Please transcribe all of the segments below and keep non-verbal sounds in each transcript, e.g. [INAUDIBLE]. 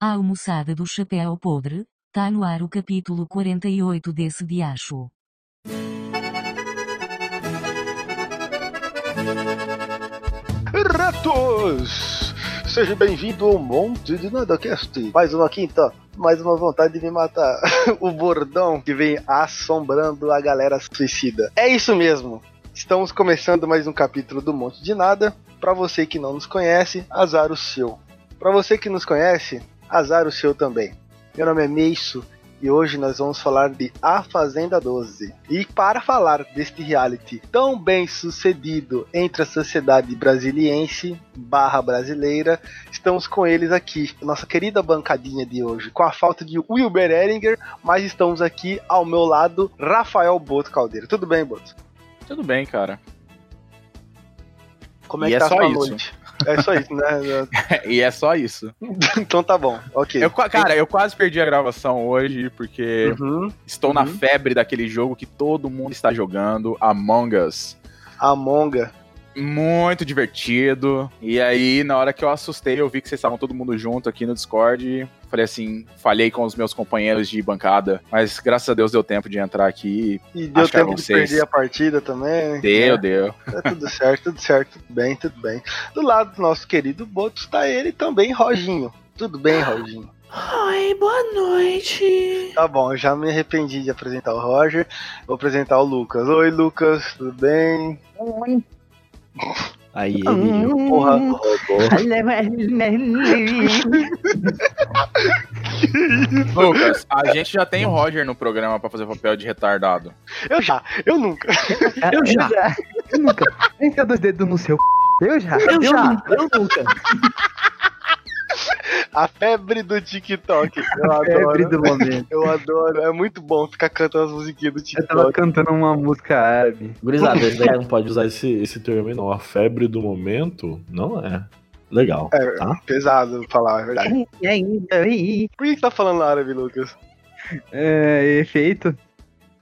A almoçada do chapéu podre, tá no ar o capítulo 48 desse diacho. Ratos! Seja bem-vindo ao Monte de Nadacast. Mais uma quinta, mais uma vontade de me matar. [LAUGHS] o bordão que vem assombrando a galera suicida. É isso mesmo. Estamos começando mais um capítulo do Monte de Nada. Para você que não nos conhece, azar o seu. Para você que nos conhece, azar o seu também. Meu nome é Meisso e hoje nós vamos falar de A Fazenda 12. E para falar deste reality tão bem sucedido entre a sociedade brasiliense barra brasileira, estamos com eles aqui, nossa querida bancadinha de hoje, com a falta de Wilber Eringer, mas estamos aqui ao meu lado, Rafael Boto Caldeira. Tudo bem, Boto? Tudo bem, cara. Como é E que é tá a só sua isso. noite? É só isso, né? [LAUGHS] e é só isso. [LAUGHS] então tá bom, ok. Eu, cara, eu quase perdi a gravação hoje porque Uhum. estou na uhum. febre daquele jogo que todo mundo está jogando, Among Us. Amonga. Muito divertido. E aí, na hora que eu assustei, eu vi que vocês estavam todo mundo junto aqui no Discord. Falei assim, falhei com os meus companheiros de bancada, mas graças a Deus deu tempo de entrar aqui. E deu Acho que era tempo de vocês. perder a partida também. Deu, né? deu. Tá tudo [LAUGHS] certo, tudo certo, tudo bem, tudo bem. Do lado do nosso querido Boto está ele também, Roginho. Tudo bem, Roginho? Oi, boa noite. Tá bom, eu já me arrependi de apresentar o Roger. Vou apresentar o Lucas. Oi, Lucas, tudo bem? Aí Hum. Porra, [LAUGHS] [LAUGHS] Lucas, a gente já tem o Roger no programa pra fazer papel de retardado. eu já, eu nunca. Eu já. Eu nunca. Enfiar dois dedos no seu. c****. Eu já. Eu já. nunca. Eu nunca. A febre do TikTok. Eu [LAUGHS] Febre adoro. do momento. Eu adoro. É muito bom ficar cantando as musiquinhas do Eu tava TikTok. cantando uma música árabe. Gurizada, daí não pode usar esse, esse termo aí, não. A febre do momento não é. Legal. É, Tá? pesado falar a verdade. E ainda aí? Por que você tá falando árabe, Lucas? É, efeito.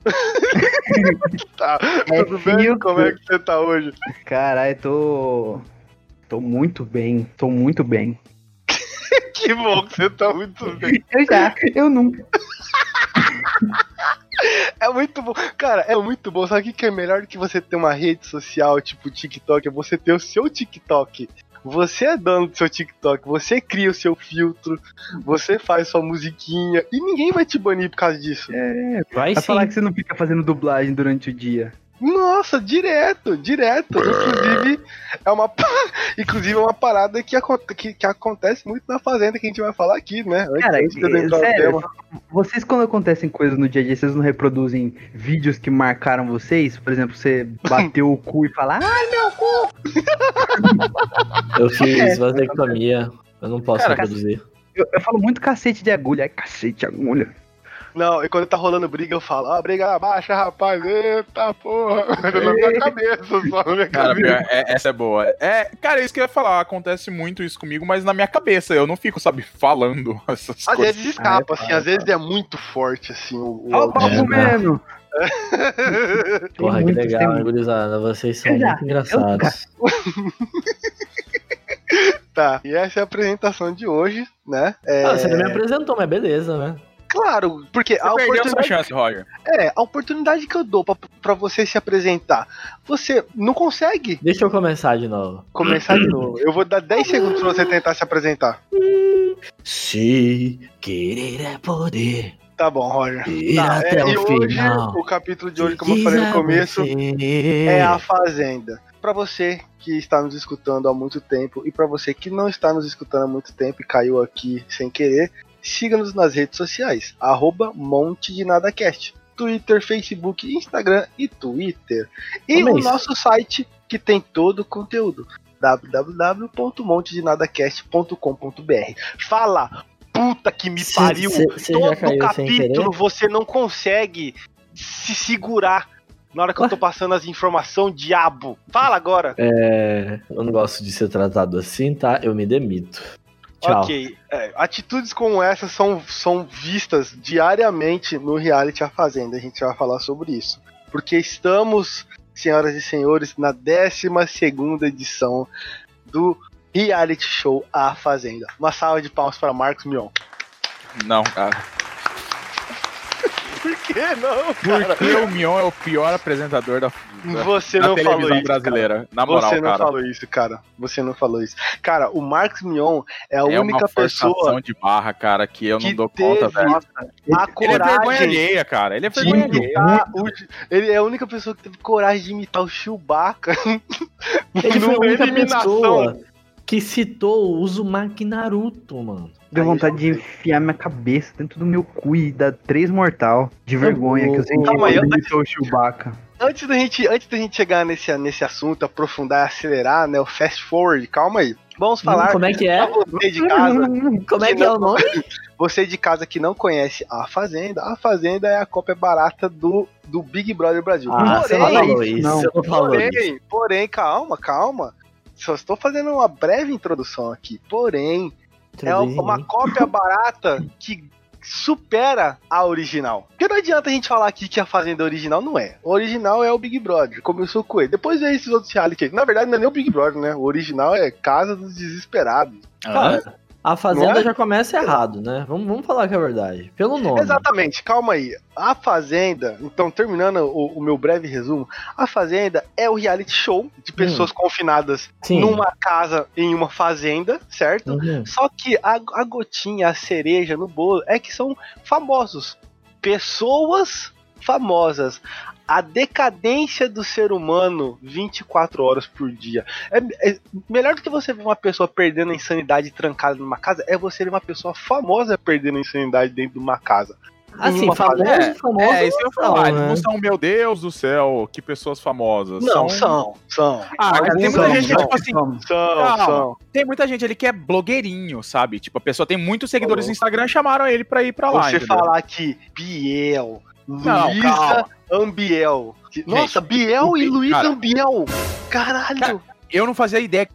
[LAUGHS] Tá, É tudo bem? Como é que você tá hoje? Caralho, tô. Tô muito bem. Tô muito bem. [LAUGHS] Que bom que você tá muito bem. Eu já. Eu nunca. É muito bom. Cara, é muito bom. Sabe o que é melhor do que você ter uma rede social, tipo TikTok? É você ter o seu TikTok. Você é dono do seu TikTok, você cria o seu filtro, você faz sua musiquinha e ninguém vai te banir por causa disso. Vai Vai sim. falar que você não fica fazendo dublagem durante o dia. Nossa, direto, direto. Inclusive, é uma, [LAUGHS] inclusive, é uma parada que, que, que acontece muito na fazenda que a gente vai falar aqui, né? Cara, antes entrar no sério, tema. vocês quando acontecem coisas no dia a dia, vocês não reproduzem vídeos que marcaram vocês? Por exemplo, você [LAUGHS] bateu o cu e fala, ah, Eu fiz vasectomia. Eu não posso Cara, reproduzir. eu, eu falo muito cacete de agulha. Ai, cacete de agulha. Não, e quando tá rolando briga, eu falo, ah, briga baixa, rapaz, eita porra. [LAUGHS] na minha cabeça, só na minha Cara, cabeça. pior, é- essa é boa. É, cara, isso que eu ia falar, acontece muito isso comigo, mas na minha cabeça, eu não fico, sabe, falando [LAUGHS] essas Às coisas. vezes escapa, Ah, é assim, às vezes é muito forte, assim, o, o Ó o áudio. pau É, comendo. [LAUGHS] Porra, que legal, muito. gurizada. Vocês são já, muito engraçados. Tá, e essa é a apresentação de hoje, né? É, Ah, você não me apresentou, mas beleza, né? Claro, porque Você a perdeu essa oportunidade, chance, Roger. é, a oportunidade que eu dou pra, pra você se apresentar, você não consegue Deixa eu começar de novo. começar de novo. Eu vou dar 10 segundos pra você tentar se apresentar. Se querer é poder. Tá bom, Roger. Tá, até é, o e hoje, final. o capítulo de hoje, como eu falei no começo, é a Fazenda. Pra você que está nos escutando há muito tempo e pra você que não está nos escutando há muito tempo e caiu aqui sem querer, siga-nos nas redes sociais, arroba Monte de Nada Cast. Twitter, Facebook, Instagram e Twitter. E Como é o isso? nosso site que tem todo o conteúdo www.montedinadacast.com.br. Fala, puta que me Cê- pariu! cê- cê Todo capítulo você não consegue se segurar na hora que eu tô [LAUGHS] passando as informações, diabo. Fala agora. É, eu não gosto de ser tratado assim, tá? Eu me demito. Tchau. Ok. é, atitudes como essa são, são vistas diariamente no reality A Fazenda. A gente vai falar sobre isso. Porque estamos, senhoras e senhores, na 12 edição do reality show A Fazenda. Uma salva de palmas para Marcos Mion. Não, cara. Que não, cara? Porque o Mion é o pior apresentador da, da, Você não falou televisão isso. brasileira. Na Cara. moral, Você não cara. falou isso, cara. Você não falou isso. Cara, o Marcos Mion é a é única pessoa de barra, cara, que eu que não dou conta, velho. a Ele é vergonha coragem alheia, cara. Ele é de vergonha alheia. o... Ele é a única pessoa que teve coragem de imitar o Chewbacca. [LAUGHS] Ele foi a única eliminação. pessoa que citou o Uzumaki Naruto, mano. Deu Aí vontade de enfiar minha cabeça dentro do meu cu e dar três mortal de vergonha que eu senti Calma aí, quando eu- imitou o Chewbacca. Antes da gente, antes da gente chegar nesse, nesse assunto, aprofundar e acelerar, né? O fast forward, calma aí. Vamos falar Como é que é? você de casa. [LAUGHS] Como é que é o nome? [LAUGHS] Você de casa que não conhece a Fazenda, a Fazenda é a cópia barata do, do Big Brother Brasil. Ah, você porém, não falou isso, isso. não. Você não falou isso. porém, porém, calma, calma. Só estou fazendo uma breve introdução aqui. Porém, é uma cópia barata que supera a original. Porque não adianta a gente falar aqui que a Fazenda é original, não é. O original é o Big Brother, começou com ele. Depois veio esses outros reality. Na verdade, não é nem o Big Brother, né? O original é Casa dos Desesperados. Cara, a Fazenda é? já começa errado, né? Vamos, vamos falar que é verdade. Pelo nome. Exatamente, calma aí. A Fazenda, então, terminando o, o meu breve resumo, a Fazenda é o reality show de pessoas confinadas Sim. numa casa em uma fazenda, certo? Uhum. Só que a, a gotinha, a cereja no bolo é que são famosos. Pessoas famosas. A decadência do ser humano 24 horas por dia. É, é melhor do que você ver uma pessoa perdendo a insanidade trancada numa casa, é você ver uma pessoa famosa perdendo a insanidade dentro de uma casa. Assim, Uma famoso, É, famoso. É, isso que eu falar. não, Eles né? não são, meu Deus do céu, que pessoas famosas. Não, são, são. Ah, cara, tem muita são, gente que, são. tipo assim, São, Calma. são. tem muita gente ali que é blogueirinho, sabe? Tipo, a pessoa tem muitos seguidores Falou. no Instagram e chamaram ele pra ir pra lá. Você entendeu? falar que Biel, Não, Luísa calma. Ambiel. Nossa, Biel o e Luísa cara. Ambiel. Caralho. Cara, Eu não fazia ideia que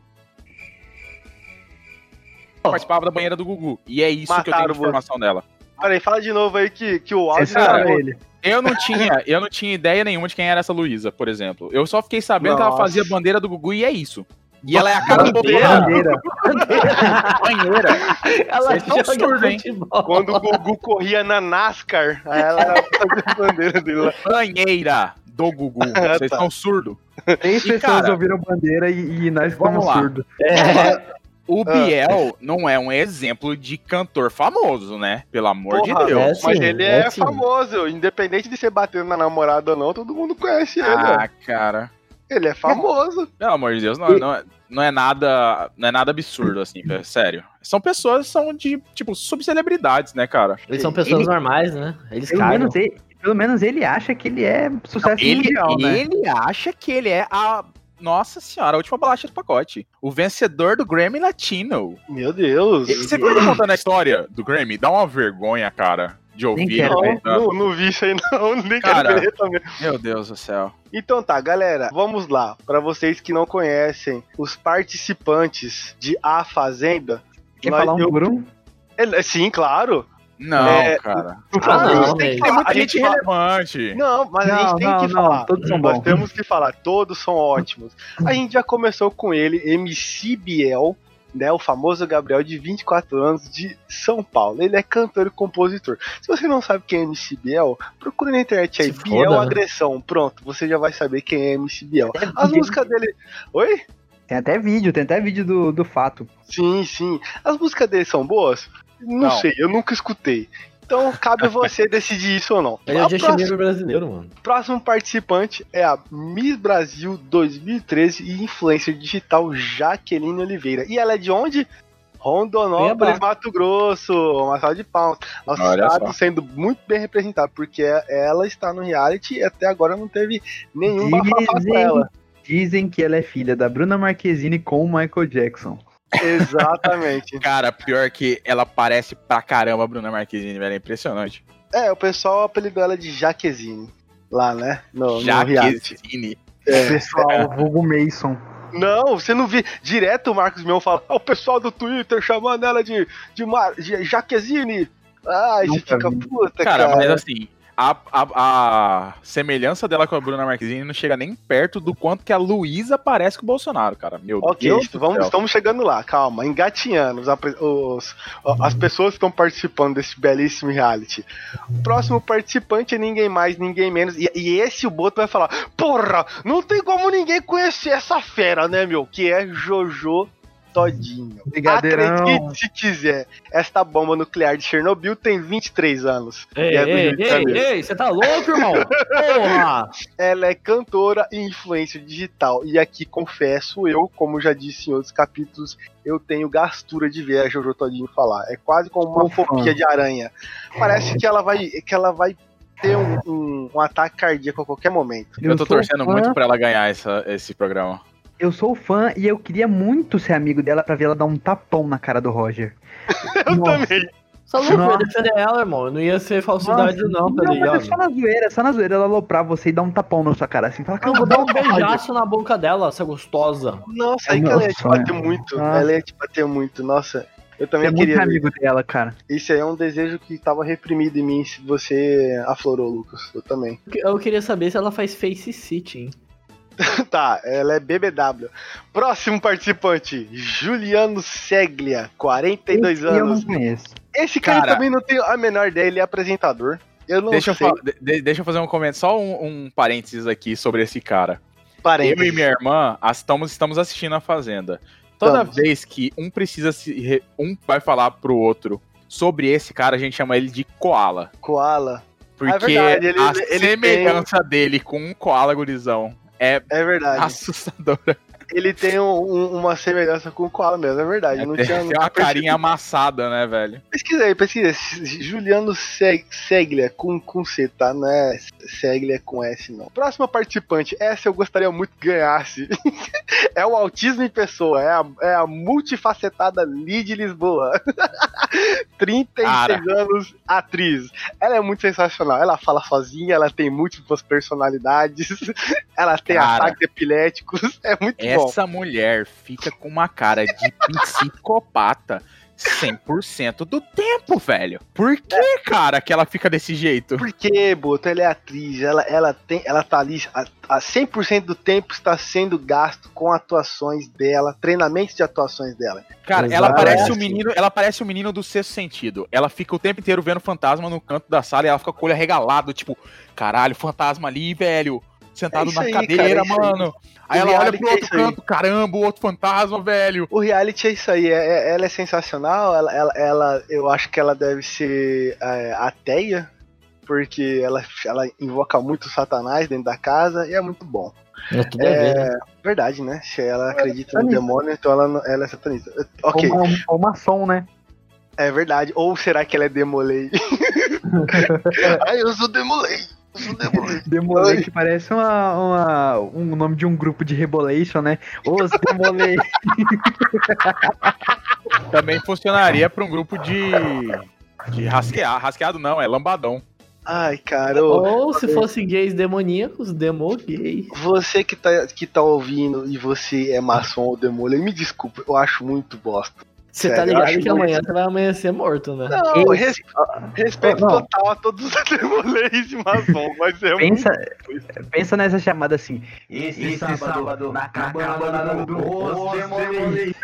participava da banheira do Gugu. E é isso que eu tenho Mataram de informação dela. Peraí, fala de novo aí que, que o áudio Censuraram tá- ele. Eu não tinha, eu não tinha ideia nenhuma de quem era essa Luísa, por exemplo. Eu só fiquei sabendo que ela Nossa. fazia bandeira do Gugu e é isso. E ela é a cara do Bandeira? bandeira. Bandeira. banheira. Ela Vocês tão joga surdos, hein? Quando o Gugu corria na NASCAR, aí ela fazia a bandeira dele lá. Banheira do Gugu. [LAUGHS] Ah, Vocês tá. estão surdos. Três E, pessoas cara, ouviram bandeira e, e nós lá. surdos. É, O Ah. Biel não é um exemplo de cantor famoso, né? Pelo amor Porra, de Deus. é Mas ele é é, famoso, independente de ser batendo na namorada ou não, todo mundo conhece ele. Ah, cara. Ele é famoso. Pelo amor de Deus, não, não, é- não é nada. Não é nada absurdo, assim, velho. Sério. São pessoas que são de, tipo, subcelebridades, né, cara? eles são pessoas Ele- normais, né? Eles Pelo cagam. menos, ele, pelo menos ele acha que ele é sucesso Ele, mundial, né? ele acha que ele é a. Nossa senhora, a última bolacha do pacote. O vencedor do Grammy Latino. Meu Deus. Você viu ele contando a história do Grammy? Dá uma vergonha, cara, de ouvir ele ver. contando. Não, não vi isso aí não, [LAUGHS] nem Cara. quero ver também. Meu Deus do céu. Então tá, galera, vamos lá. Pra vocês que não conhecem os participantes de A Fazenda. Quer nós- falar um eu- por um? Ele- Sim, claro. Não, É, cara. Ah, favor, não, a gente tem muita A gente relevante. Não, mas a Não, gente tem não, que não, falar. todos são Nós bons. temos que falar, todos são ótimos. A gente já começou com ele, MC Biel, né, o famoso Gabriel de 24 anos de São Paulo. Ele é cantor e compositor. Se você não sabe quem é MC Biel, procure na internet aí, Se Biel foda, né? Agressão. Pronto, você já vai saber quem é MC Biel. As músicas dele. Oi? Tem até vídeo, tem até vídeo do, do fato. Sim, sim. As músicas dele são boas? Não, Não. sei, eu nunca escutei. Então cabe você decidir isso ou não. Ele é o Bieber brasileiro, mano. Próximo participante é a Miss Brasil 2013 e influencer digital Jaqueline Oliveira. E ela é de onde? Rondonópolis. Mato Grosso. Uma salva de palmas. Nosso Olha estado só. sendo muito bem representado, porque ela está no reality e até agora não teve nenhum bafafá com Dizem, ela. dizem que ela é filha da Bruna Marquezine com o Michael Jackson. Exatamente. [LAUGHS] Cara, pior que ela parece pra caramba a Bruna Marquezine, velho. É impressionante. é, o pessoal apelidou ela de Jaquezine. Lá, né? No, no. Jaquezine. É. Pessoal, vulgo Mason. Não, você não vê. Direto o Marcos Mion fala, "Ah, o pessoal do Twitter chamando ela de, de, Mar... de Jaquezine. Ai, você Nunca fica vi. puta, Cara, cara. mas assim, a, a, a semelhança dela com a Bruna Marquezine não chega nem perto do quanto que a Luísa parece com o Bolsonaro, cara. Meu Ok, Deus do vamos, estamos chegando lá, calma, engatinhando os, os- as pessoas que estão participando desse belíssimo reality. O próximo participante é ninguém mais, ninguém menos. E, e esse o Boto vai falar: Porra, não tem como ninguém conhecer essa fera, né, meu? Que é Jojo Todinho. Brigadeirão. Acredite se quiser, esta bomba nuclear de Chernobyl tem 23 anos. Ei, E é ei, ei, ei, você tá louco, irmão? Porra! Ela é cantora e influencer digital. E aqui confesso, eu, como já disse em outros capítulos, eu tenho gastura de ver a Jojo Todinho falar. É quase como uma fobia de aranha. Parece que ela vai, que ela vai ter um, um- um ataque cardíaco a qualquer momento. Eu tô torcendo fã, muito pra ela ganhar essa, esse programa. Eu sou fã e eu queria muito ser amigo dela pra ver ela dar um tapão na cara do Roger. [LAUGHS] Eu Nossa. também. Só Nossa. defender ela, irmão. Não ia ser falsidade, não, tá Não, mas é ligado? só na zoeira, só na zoeira ela aloprar você e dar um tapão na sua cara assim. Fala, Eu vou dar um beijaço na boca dela, essa gostosa. Nossa, aí É que ela ia te bater muito. Nossa. Ela ia te bater muito. Nossa, eu também é muito queria. ver. amigo dela, cara. Isso aí é um desejo que tava reprimido em mim se você aflorou, Lucas. Eu também. Eu queria saber se ela faz face sitting. [LAUGHS] Tá, ela é BBW. Próximo participante, Juliano Seglia, 42 Esse Eu não anos. conheço. Esse cara, Cara- também não tenho a menor ideia, ele é apresentador. Eu não Deixa eu, sei. fa- de- de- deixa eu fazer um comentário, só um, um parênteses aqui sobre esse cara. Eu Parênteses. e minha irmã estamos, estamos assistindo a Fazenda. Toda Estamos. vez que um precisa se. Um vai falar pro outro sobre esse cara, a gente chama ele de koala. Koala. Porque verdade, ele- a ele semelhança dele com um koala gurizão é É verdade. assustadora. Ele tem um- um- uma semelhança com o Koala mesmo, é verdade. não tem, tinha, tem nunca uma carinha amassada, né, velho? Pesquisa aí, pesquisa aí. Juliano Seg- Seglia, com, com C, tá? Não é Seglia com S, não. Próxima participante, essa eu gostaria muito que ganhasse. [LAUGHS] é o autismo em pessoa, é a, é a multifacetada Lid Lisboa. [LAUGHS] 36 Cara. anos, atriz. Ela é muito sensacional. Ela fala sozinha, ela tem múltiplas personalidades, [LAUGHS] ela tem Cara. ataques epiléticos. É muito bom. Essa mulher fica com uma cara de psicopata 100% do tempo, velho. Por que, cara, que ela fica desse jeito? Porque, Boto, ela é atriz, ela, ela, tem, ela tá ali, a, a 100% do tempo está sendo gasto com atuações dela, treinamentos de atuações dela. Cara, Exato. ela parece É o assim. menino, ela parece o menino do sexto sentido. Ela fica o tempo inteiro vendo fantasma no canto da sala e ela fica com o olho arregalado, tipo, caralho, fantasma ali, velho. Sentado É na aí, cadeira, cara, é aí. mano. Aí, O ela olha pro é outro aí. canto, caramba, o outro fantasma, velho. O reality é isso aí, é- é- ela é sensacional, ela, ela, ela- eu acho que ela deve ser é, ateia, porque ela, ela invoca muito Satanás dentro da casa e é muito bom. É tudo a ver, né? É verdade, né? Se ela acredita no demônio, então ela, ela é satanista. Ok, Ou, uma, ou maçom, né? é verdade. Ou será que ela é demolei? [LAUGHS] [LAUGHS] Ai, eu sou demolei. [LAUGHS] Demolei. Que parece uma, uma- um nome de um grupo de Rebolation, né? Os Demolei. [LAUGHS] Também funcionaria pra um grupo de. De rasquear. Rasqueado não, é lambadão. Ai, cara, Ou se fosse gays demoníacos, demo gay. você que tá, que tá ouvindo e você é maçom ou demolei, me desculpa, eu acho muito bosta. Você Sério, tá ligado que amanhã você vai amanhecer morto, né? Não, Esse- res- respeito Não. total a todos os [LAUGHS] demoleis e maçom, mas é Pensa, muito... pensa nessa chamada assim. Esse, sábado, na cabana do Os Demolei.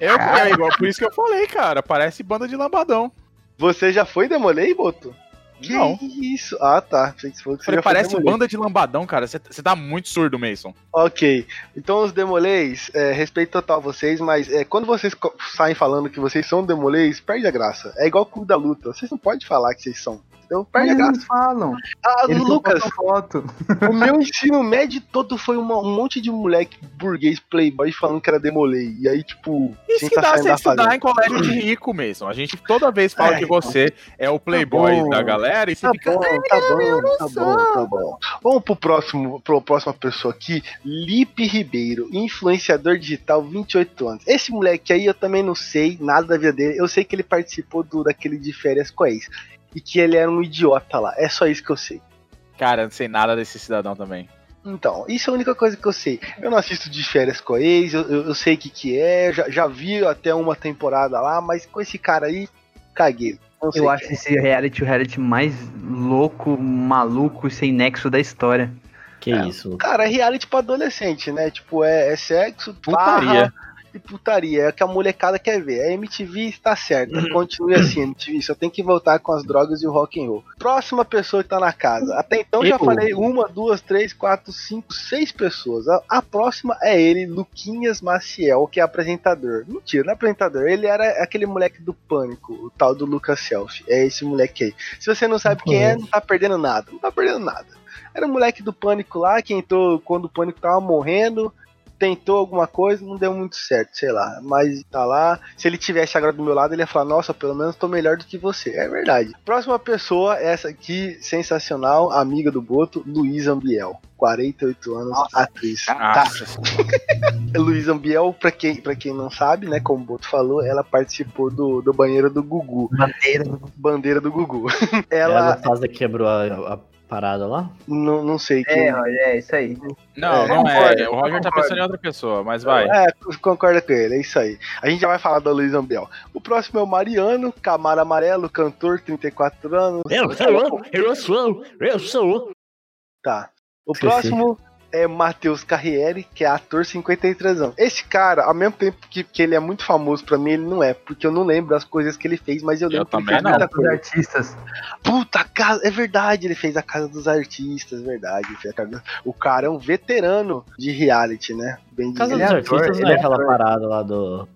Eu, é igual, por isso que eu falei, cara. Parece banda de lambadão. Você já foi demolei, Boto? Que Não. isso? Ah, tá. Você falou que você Falei, parece banda de lambadão, cara. Você tá muito surdo, Mason. Ok. Então os demoleis, é, respeito total a vocês, mas é, quando vocês saem falando que vocês são demoleis, perde a graça. É igual o clube da luta. Vocês não podem falar que vocês são. Então perde a Eles graça. falam. Ah, Eles Lucas, foto. o meu ensino médio todo foi uma- um monte de moleque burguês playboy falando que era demolei. E aí, tipo, Isso que tá dá você da estudar em colégio de rico, Mason. A gente toda vez fala É, que você é o playboy bom. da galera e você Tá fica. bom, tá bom, tá bom, tá bom. Vamos pro próximo, pro próxima pessoa aqui, Lipe Ribeiro, influenciador digital, 28 anos. Esse moleque aí eu também não sei nada da vida dele. Eu sei que ele participou do daquele de férias com a ex. E que ele era um idiota lá. É só isso que eu sei. Cara, eu não sei nada desse cidadão também. Então, isso é a única coisa que eu sei. Eu não assisto de férias com a ex, eu, eu, eu sei o que, que é, já, já vi até uma temporada lá, mas com esse cara aí, caguei. Não sei Eu acho esse reality o reality mais louco, maluco e sem nexo da história. Que É. isso. Cara, é reality pra adolescente, né? Tipo, é, é sexo, Putaria. farra e putaria. É o que a molecada quer ver. A MTV está certa. Continue assim, MTV. Só tem que voltar com as drogas e o rock and roll. Próxima pessoa que tá na casa. Até então já Eu. falei uma, duas, três, quatro, cinco, seis pessoas. A, a próxima é ele, Luquinhas Maciel, que é apresentador. Mentira, não é apresentador. Ele era aquele moleque do pânico, o tal do Lucas Selfie. É esse moleque aí. Se você não sabe quem é, não tá perdendo nada. Não tá perdendo nada. Era o moleque do pânico lá, que entrou quando o pânico tava morrendo. Tentou alguma coisa, não deu muito certo, sei lá. Mas tá lá. Se ele tivesse agora do meu lado, ele ia falar: Nossa, pelo menos tô melhor do que você. É verdade. Próxima pessoa, essa aqui, sensacional, amiga do Boto, Luísa Ambiel. 48 anos, atriz. Tá. Nossa, [LAUGHS] Luísa Ambiel, pra quem, pra quem não sabe, né, como o Boto falou, ela participou do, do banheiro do Gugu. Bandeira. Bandeira do Gugu. [LAUGHS] Ela, Ela, faz a quebrou a, a parada lá? não, não sei quem. É, olha, é isso aí. Não, É, não concordo, é. O Roger tá pensando em outra pessoa, mas vai. É, concorda com ele, é isso aí. A gente já vai falar da Luísa Ambiel. O próximo é o Mariano, Camaro Amarelo, cantor, 34 anos. Eu sou, eu sou, eu sou. Tá. O Esqueci. próximo é Matheus Carriere, que é ator 53 anos. Esse cara, ao mesmo tempo que, que ele é muito famoso pra mim, ele não é, porque eu não lembro as coisas que ele fez, mas eu lembro que ele fez não. muita coisa. artistas. Puta, é verdade, ele fez a Casa dos Artistas, verdade. ele fez a casa- O cara é um veterano de reality, né? Bem Casa dos é ator, Artistas não ele é é aquela parada lá do,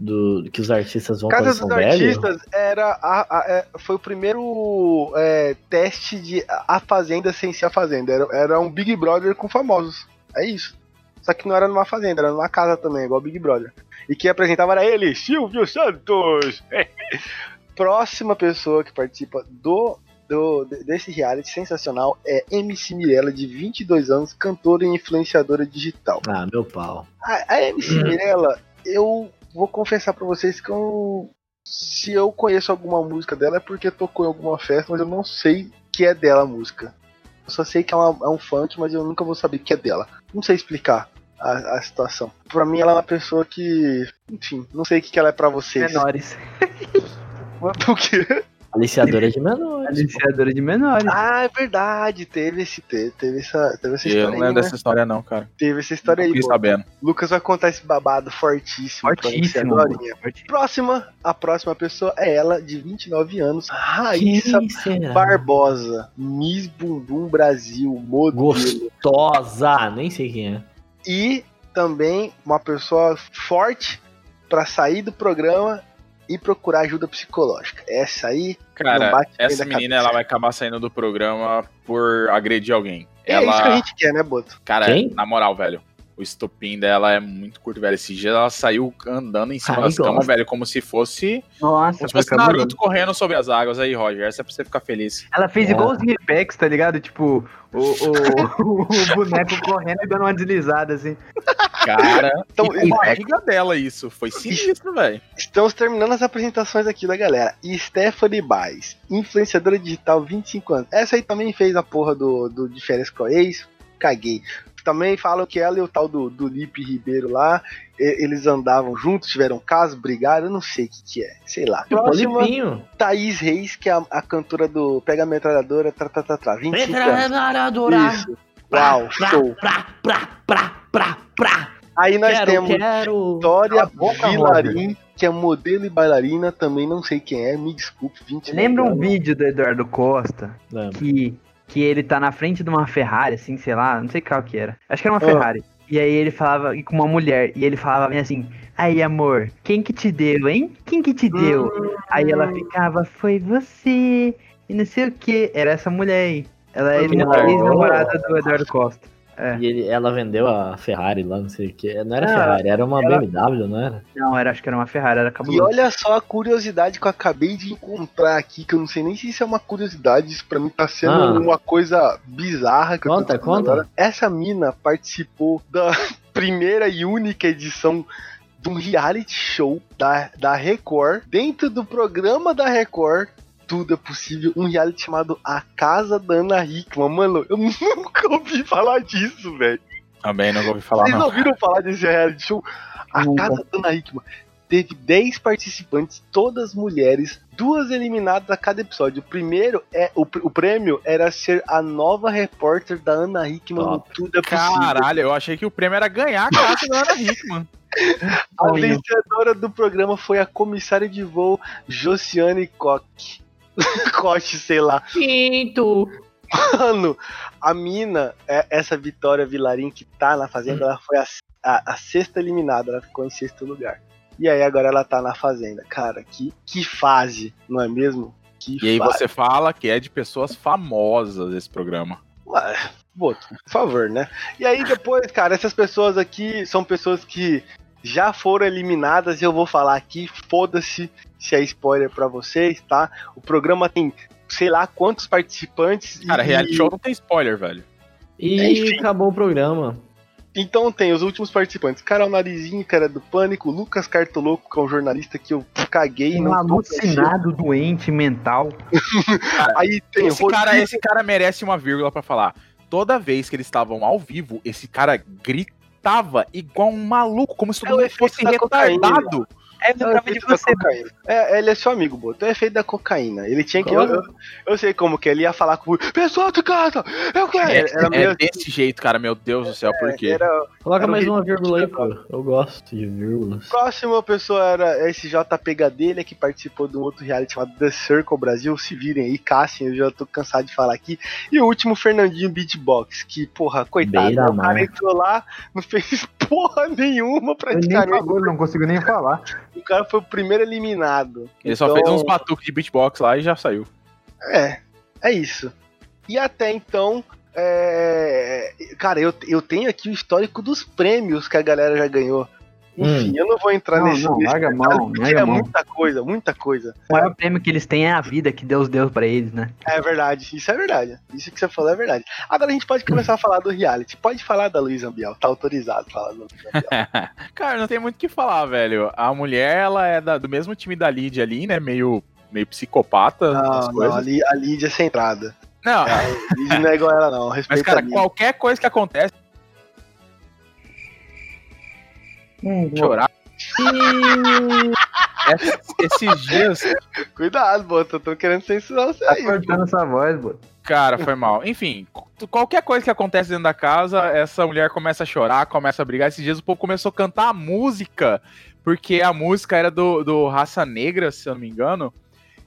do. que os artistas vão Casa dos? Artistas era a- a- é, foi o primeiro é, teste de a fazenda sem ser a fazenda. Era, era um Big Brother com famosos. É isso. Só que não era numa fazenda, era numa casa também, igual Big Brother. E quem apresentava era ele, Silvio Santos. [LAUGHS] Próxima pessoa que participa do, do desse reality sensacional é MC Mirella, de 22 anos, cantora e influenciadora digital. Ah, meu pau. A, a MC Mirella, eu vou confessar pra vocês que eu. Se eu conheço alguma música dela é porque tocou em alguma festa, mas eu não sei que é dela a música. Eu só sei que é, uma- é um funk, mas eu nunca vou saber que é dela. Não sei explicar a, a situação. Pra mim, ela é uma pessoa que. Enfim, não sei o que, que ela é pra vocês. Menores. [LAUGHS] O quê? Aliciadora de menores. Aliciadora de menores. Ah, é verdade. Teve esse. Teve, teve essa, teve essa Eu história não aí. lembro Né? dessa história, não, cara. Teve essa história aí. Fiquei pô. sabendo. Lucas vai contar esse babado fortíssimo. Fortíssimo. Fortíssimo. Próxima, a próxima pessoa é ela, de 29 anos, Raíssa? Barbosa, Miss Bumbum Brasil, modelo. Gostosa. Nem sei quem é. E também uma pessoa forte pra sair do programa e procurar ajuda psicológica. Essa aí, Não Cara, essa menina ela vai acabar saindo do programa por agredir alguém. é ela, isso que a gente quer, né, Boto? cara, Quem? na moral, velho. O estopim dela é muito curto, velho. Esse dia ela saiu andando em cima Ai, das camas, velho, como se fosse. Nossa, Como se fosse Naruto correndo sobre as águas aí, Roger. Essa é pra você ficar feliz. Ela fez É. igual os Repex, tá ligado? Tipo, o, [LAUGHS] o, o boneco correndo e dando uma deslizada, assim. Cara, [LAUGHS] Então, e com a barriga dela isso. Foi sinistro, velho. Estamos terminando as apresentações aqui da galera. Stephanie Baez, influenciadora digital, 25 anos. Essa aí também fez a porra do, do de férias com a ex. Caguei. Também falam que ela e o tal do, do Lipe Ribeiro lá, e- eles andavam juntos, tiveram caso, brigaram, eu não sei o que, que é. Sei lá. Próxima, Polipinho. Thaís Reis, que é a, a cantora do Pega a Metralhadora, tra, tra, tra, tra, 25 anos. Metralhadora. Isso. Uau, show. Pra, pra, pra, pra, pra. Aí nós Quero, temos quero. Vitória boca, Vilarim, que é modelo e bailarina, também não sei quem é, me desculpe, 20 Lembra um vídeo do Eduardo Costa Lembro. que, que ele tá na frente de uma Ferrari, assim, sei lá, não sei qual que era. Acho que era uma Ah. Ferrari. E aí ele falava e com uma mulher, e ele falava assim, aí amor, quem que te deu, hein? Quem que te deu? Aí ela ficava, foi você, e não sei o que. Era essa mulher aí. Ela é mulher. ex-namorada do Eduardo Costa. É. E ele, ela vendeu a Ferrari lá, não sei o que. Não era Ah, Ferrari, era uma ela- BMW, não era? Não, era, acho que era uma Ferrari, era E cabuloso. olha só a curiosidade que eu acabei de encontrar aqui, que eu não sei nem se isso é uma curiosidade, isso pra mim tá sendo Ah. uma coisa bizarra que Conta, eu tô conta. agora. Essa mina participou da [LAUGHS] primeira e única edição de um reality show da, da Record, dentro do programa da Record. Tudo é possível. Um reality chamado A Casa da Ana Hickman. Mano, eu [LAUGHS] nunca ouvi falar disso, velho. Também não vou ouvir falar, Vocês não. ouviram falar desse reality show? A Nunca. Casa da Ana Hickman. teve 10 participantes, todas mulheres, duas eliminadas a cada episódio. O primeiro é o, pr- o prêmio era ser a nova repórter da Ana Hickman no. Tudo é Possível. Caralho, eu achei que o prêmio era ganhar a casa da Ana Hickman. A vencedora do programa foi a comissária de voo Josiane Koch. [LAUGHS] Koch, sei lá. Quinto. Mano, a mina, é- essa Vitória Vilarim que tá na Fazenda, ela foi a, a- a sexta eliminada, ela ficou em sexto lugar. E aí agora ela tá na Fazenda. Cara, que, que fase, não é mesmo? Que E aí fase. você fala que é de pessoas famosas esse programa. Ué, Boto, por favor, né? E aí depois, cara, essas pessoas aqui são pessoas que já foram eliminadas e eu vou falar aqui, foda-se se é spoiler pra vocês, tá? O programa tem sei lá quantos participantes. Cara, e- reality show não tem spoiler, velho. E Enfim. acabou o programa. Então tem os últimos participantes. Carol Narizinho, cara do Pânico, Lucas Cartoloco, que é um jornalista que eu caguei Um não alucinado, doente, mental. Aí tem Esse Rodrigo- cara, esse cara merece uma vírgula pra falar. Toda vez que eles estavam ao vivo, esse cara gritava igual um maluco, como se É todo o mundo efeito fosse da cocaína. retardado. É, É o efeito da cocaína. É, ele é seu amigo, Boto. É efeito da cocaína. Ele tinha que. Eu, eu, eu sei como que ele ia falar com o pessoal de casa. Eu quero. É, Era é meio- desse jeito, cara, meu Deus do céu, por quê? Era, Coloca Era mais uma vírgula aí, pô. Eu gosto de vírgulas. próxima pessoa era esse JP Gadelha, que participou de um outro reality chamado The Circle Brasil. Se virem aí, caçem, eu já tô cansado de falar aqui. E o último, Fernandinho Beatbox, que, porra, coitado, Beira o cara entrou lá, não fez [LAUGHS] porra nenhuma Ele nem praticamente. falou, ele não conseguiu nem falar. [LAUGHS] O cara foi o primeiro eliminado. Ele só Então, fez uns batuques de beatbox lá e já saiu. É, é isso. E até então, é, cara, eu, eu tenho aqui o histórico dos prêmios que a galera já ganhou. Enfim, eu não vou entrar Não, nesse. não, nesse larga mão, porque larga é mão. muita coisa, muita coisa. O maior prêmio que eles têm é a vida que Deus deu pra eles, né? É verdade, isso é verdade. Isso que você falou é verdade. Agora a gente pode começar a falar do reality. Pode falar da Luísa Ambiel, tá autorizado a falar da Luísa Ambiel. [LAUGHS] Cara, não tem muito o que falar, velho. A mulher, ela é da- do mesmo time da Lid ali, né? Meio, meio psicopata Não, não, coisas. a Lídia é centrada. Não, A Lídia não é igual ela, não. mas, Respeita cara, a Lídia. qualquer coisa que acontece, chorar. Esses- Esses dias, Cuidado, Boto, eu tô querendo censurar você Tá aí. cortando essa voz, pô. cara, foi mal. Enfim, qualquer coisa que acontece dentro da casa, essa mulher começa a chorar, começa a brigar. Esses dias o povo começou a cantar a música, porque a música era do, do Raça Negra, se eu não me engano.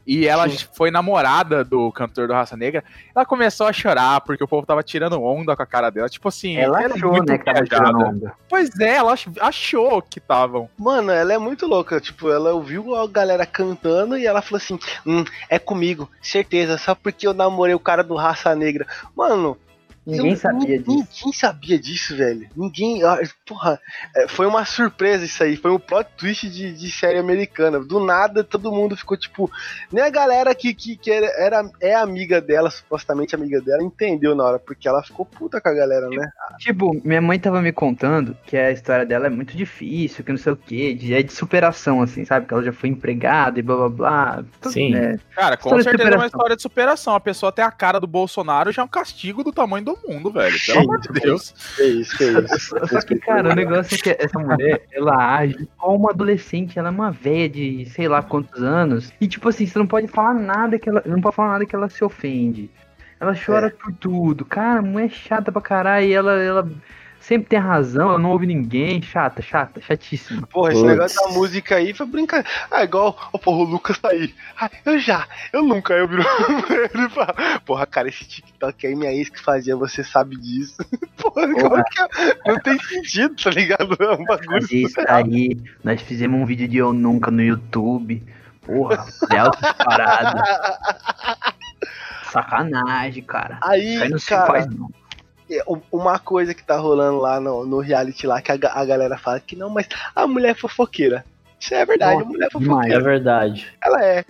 E ela Sim. foi namorada do cantor do Raça Negra. Ela começou a chorar porque o povo tava tirando onda com a cara dela. Tipo assim, Ela é achou, né, que tava tirando onda. Pois é, ela ach- achou que estavam. Mano, ela é muito louca. Tipo, ela ouviu a galera cantando e ela falou assim: Hum, é comigo, certeza, só porque eu namorei o cara do Raça Negra. Mano. Ninguém eu- sabia disso. Ninguém sabia disso, velho. Ninguém. ah, Porra, é, foi uma surpresa isso aí. Foi um plot twist de, de série americana. Do nada, todo mundo ficou tipo. Nem a galera que, que, que era, era- é amiga dela, supostamente amiga dela, entendeu na hora, porque ela ficou puta com a galera, né? Tipo, minha mãe tava me contando que a história dela é muito difícil, que não sei o que, de, é de superação, assim, sabe? Que ela já foi empregada e blá blá blá. Tudo, Sim. né? Cara, com certeza é uma história de superação. A pessoa tem a cara do Bolsonaro já é um castigo do tamanho do mundo, velho. Pelo amor de Deus. Que isso, que isso. [LAUGHS] Só, que, cara, o negócio é que essa mulher, ela age como uma adolescente, ela é uma velha de sei lá quantos anos. E tipo assim, você não pode falar nada que ela. Não pode falar nada que ela se ofende. Ela chora por tudo. Cara, a mulher é chata pra caralho. E ela, ela sempre tem razão, ela não ouve ninguém. Chata, chata, chatíssima. Porra, esse Putz. negócio da música aí foi brincadeira. Ah, igual, ó, porra, o Lucas tá aí. Ah, eu já, eu nunca, eu viro [LAUGHS] ele e fala, porra, cara, esse TikTok aí, minha ex que fazia, você sabe disso. [LAUGHS] Porra, como que é? Não tem sentido, tá ligado? É um bagulho. Isso aí, nós fizemos um vídeo de eu nunca no YouTube. Porra, é alto disparado. [LAUGHS] Sacanagem, cara. Aí, Aí não se cara, faz, não. É, um- uma coisa que tá rolando lá no, no reality lá, que a, a galera fala que não, mas a mulher é fofoqueira. Isso é verdade, Nossa, a mulher é fofoqueira. É verdade. Ela é.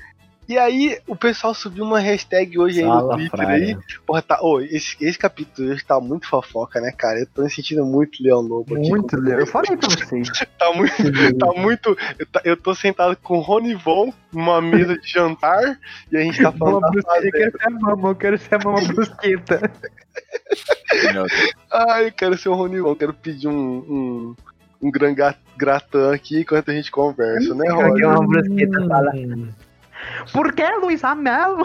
E aí, o pessoal subiu uma hashtag hoje aí no Sala Twitter Fraia. aí. Porra, tá. Ô, esse, esse capítulo hoje tá muito fofoca, né, cara? Eu tô me sentindo muito Leão Lobo aqui. Muito legal. Eu falei pra vocês. [LAUGHS] Tá muito. Tá muito. Eu, tá- eu tô sentado com o Ronivon numa mesa de jantar e a gente tá falando. Mama brusqueta, eu quero ser a mama, eu quero ser a mama brusqueta. [LAUGHS] Ai, eu quero ser o Ronivon, quero pedir um. um um gran gratã aqui enquanto a gente conversa, né, Roger? uma brusqueta fala. Por que, Luiz Amel?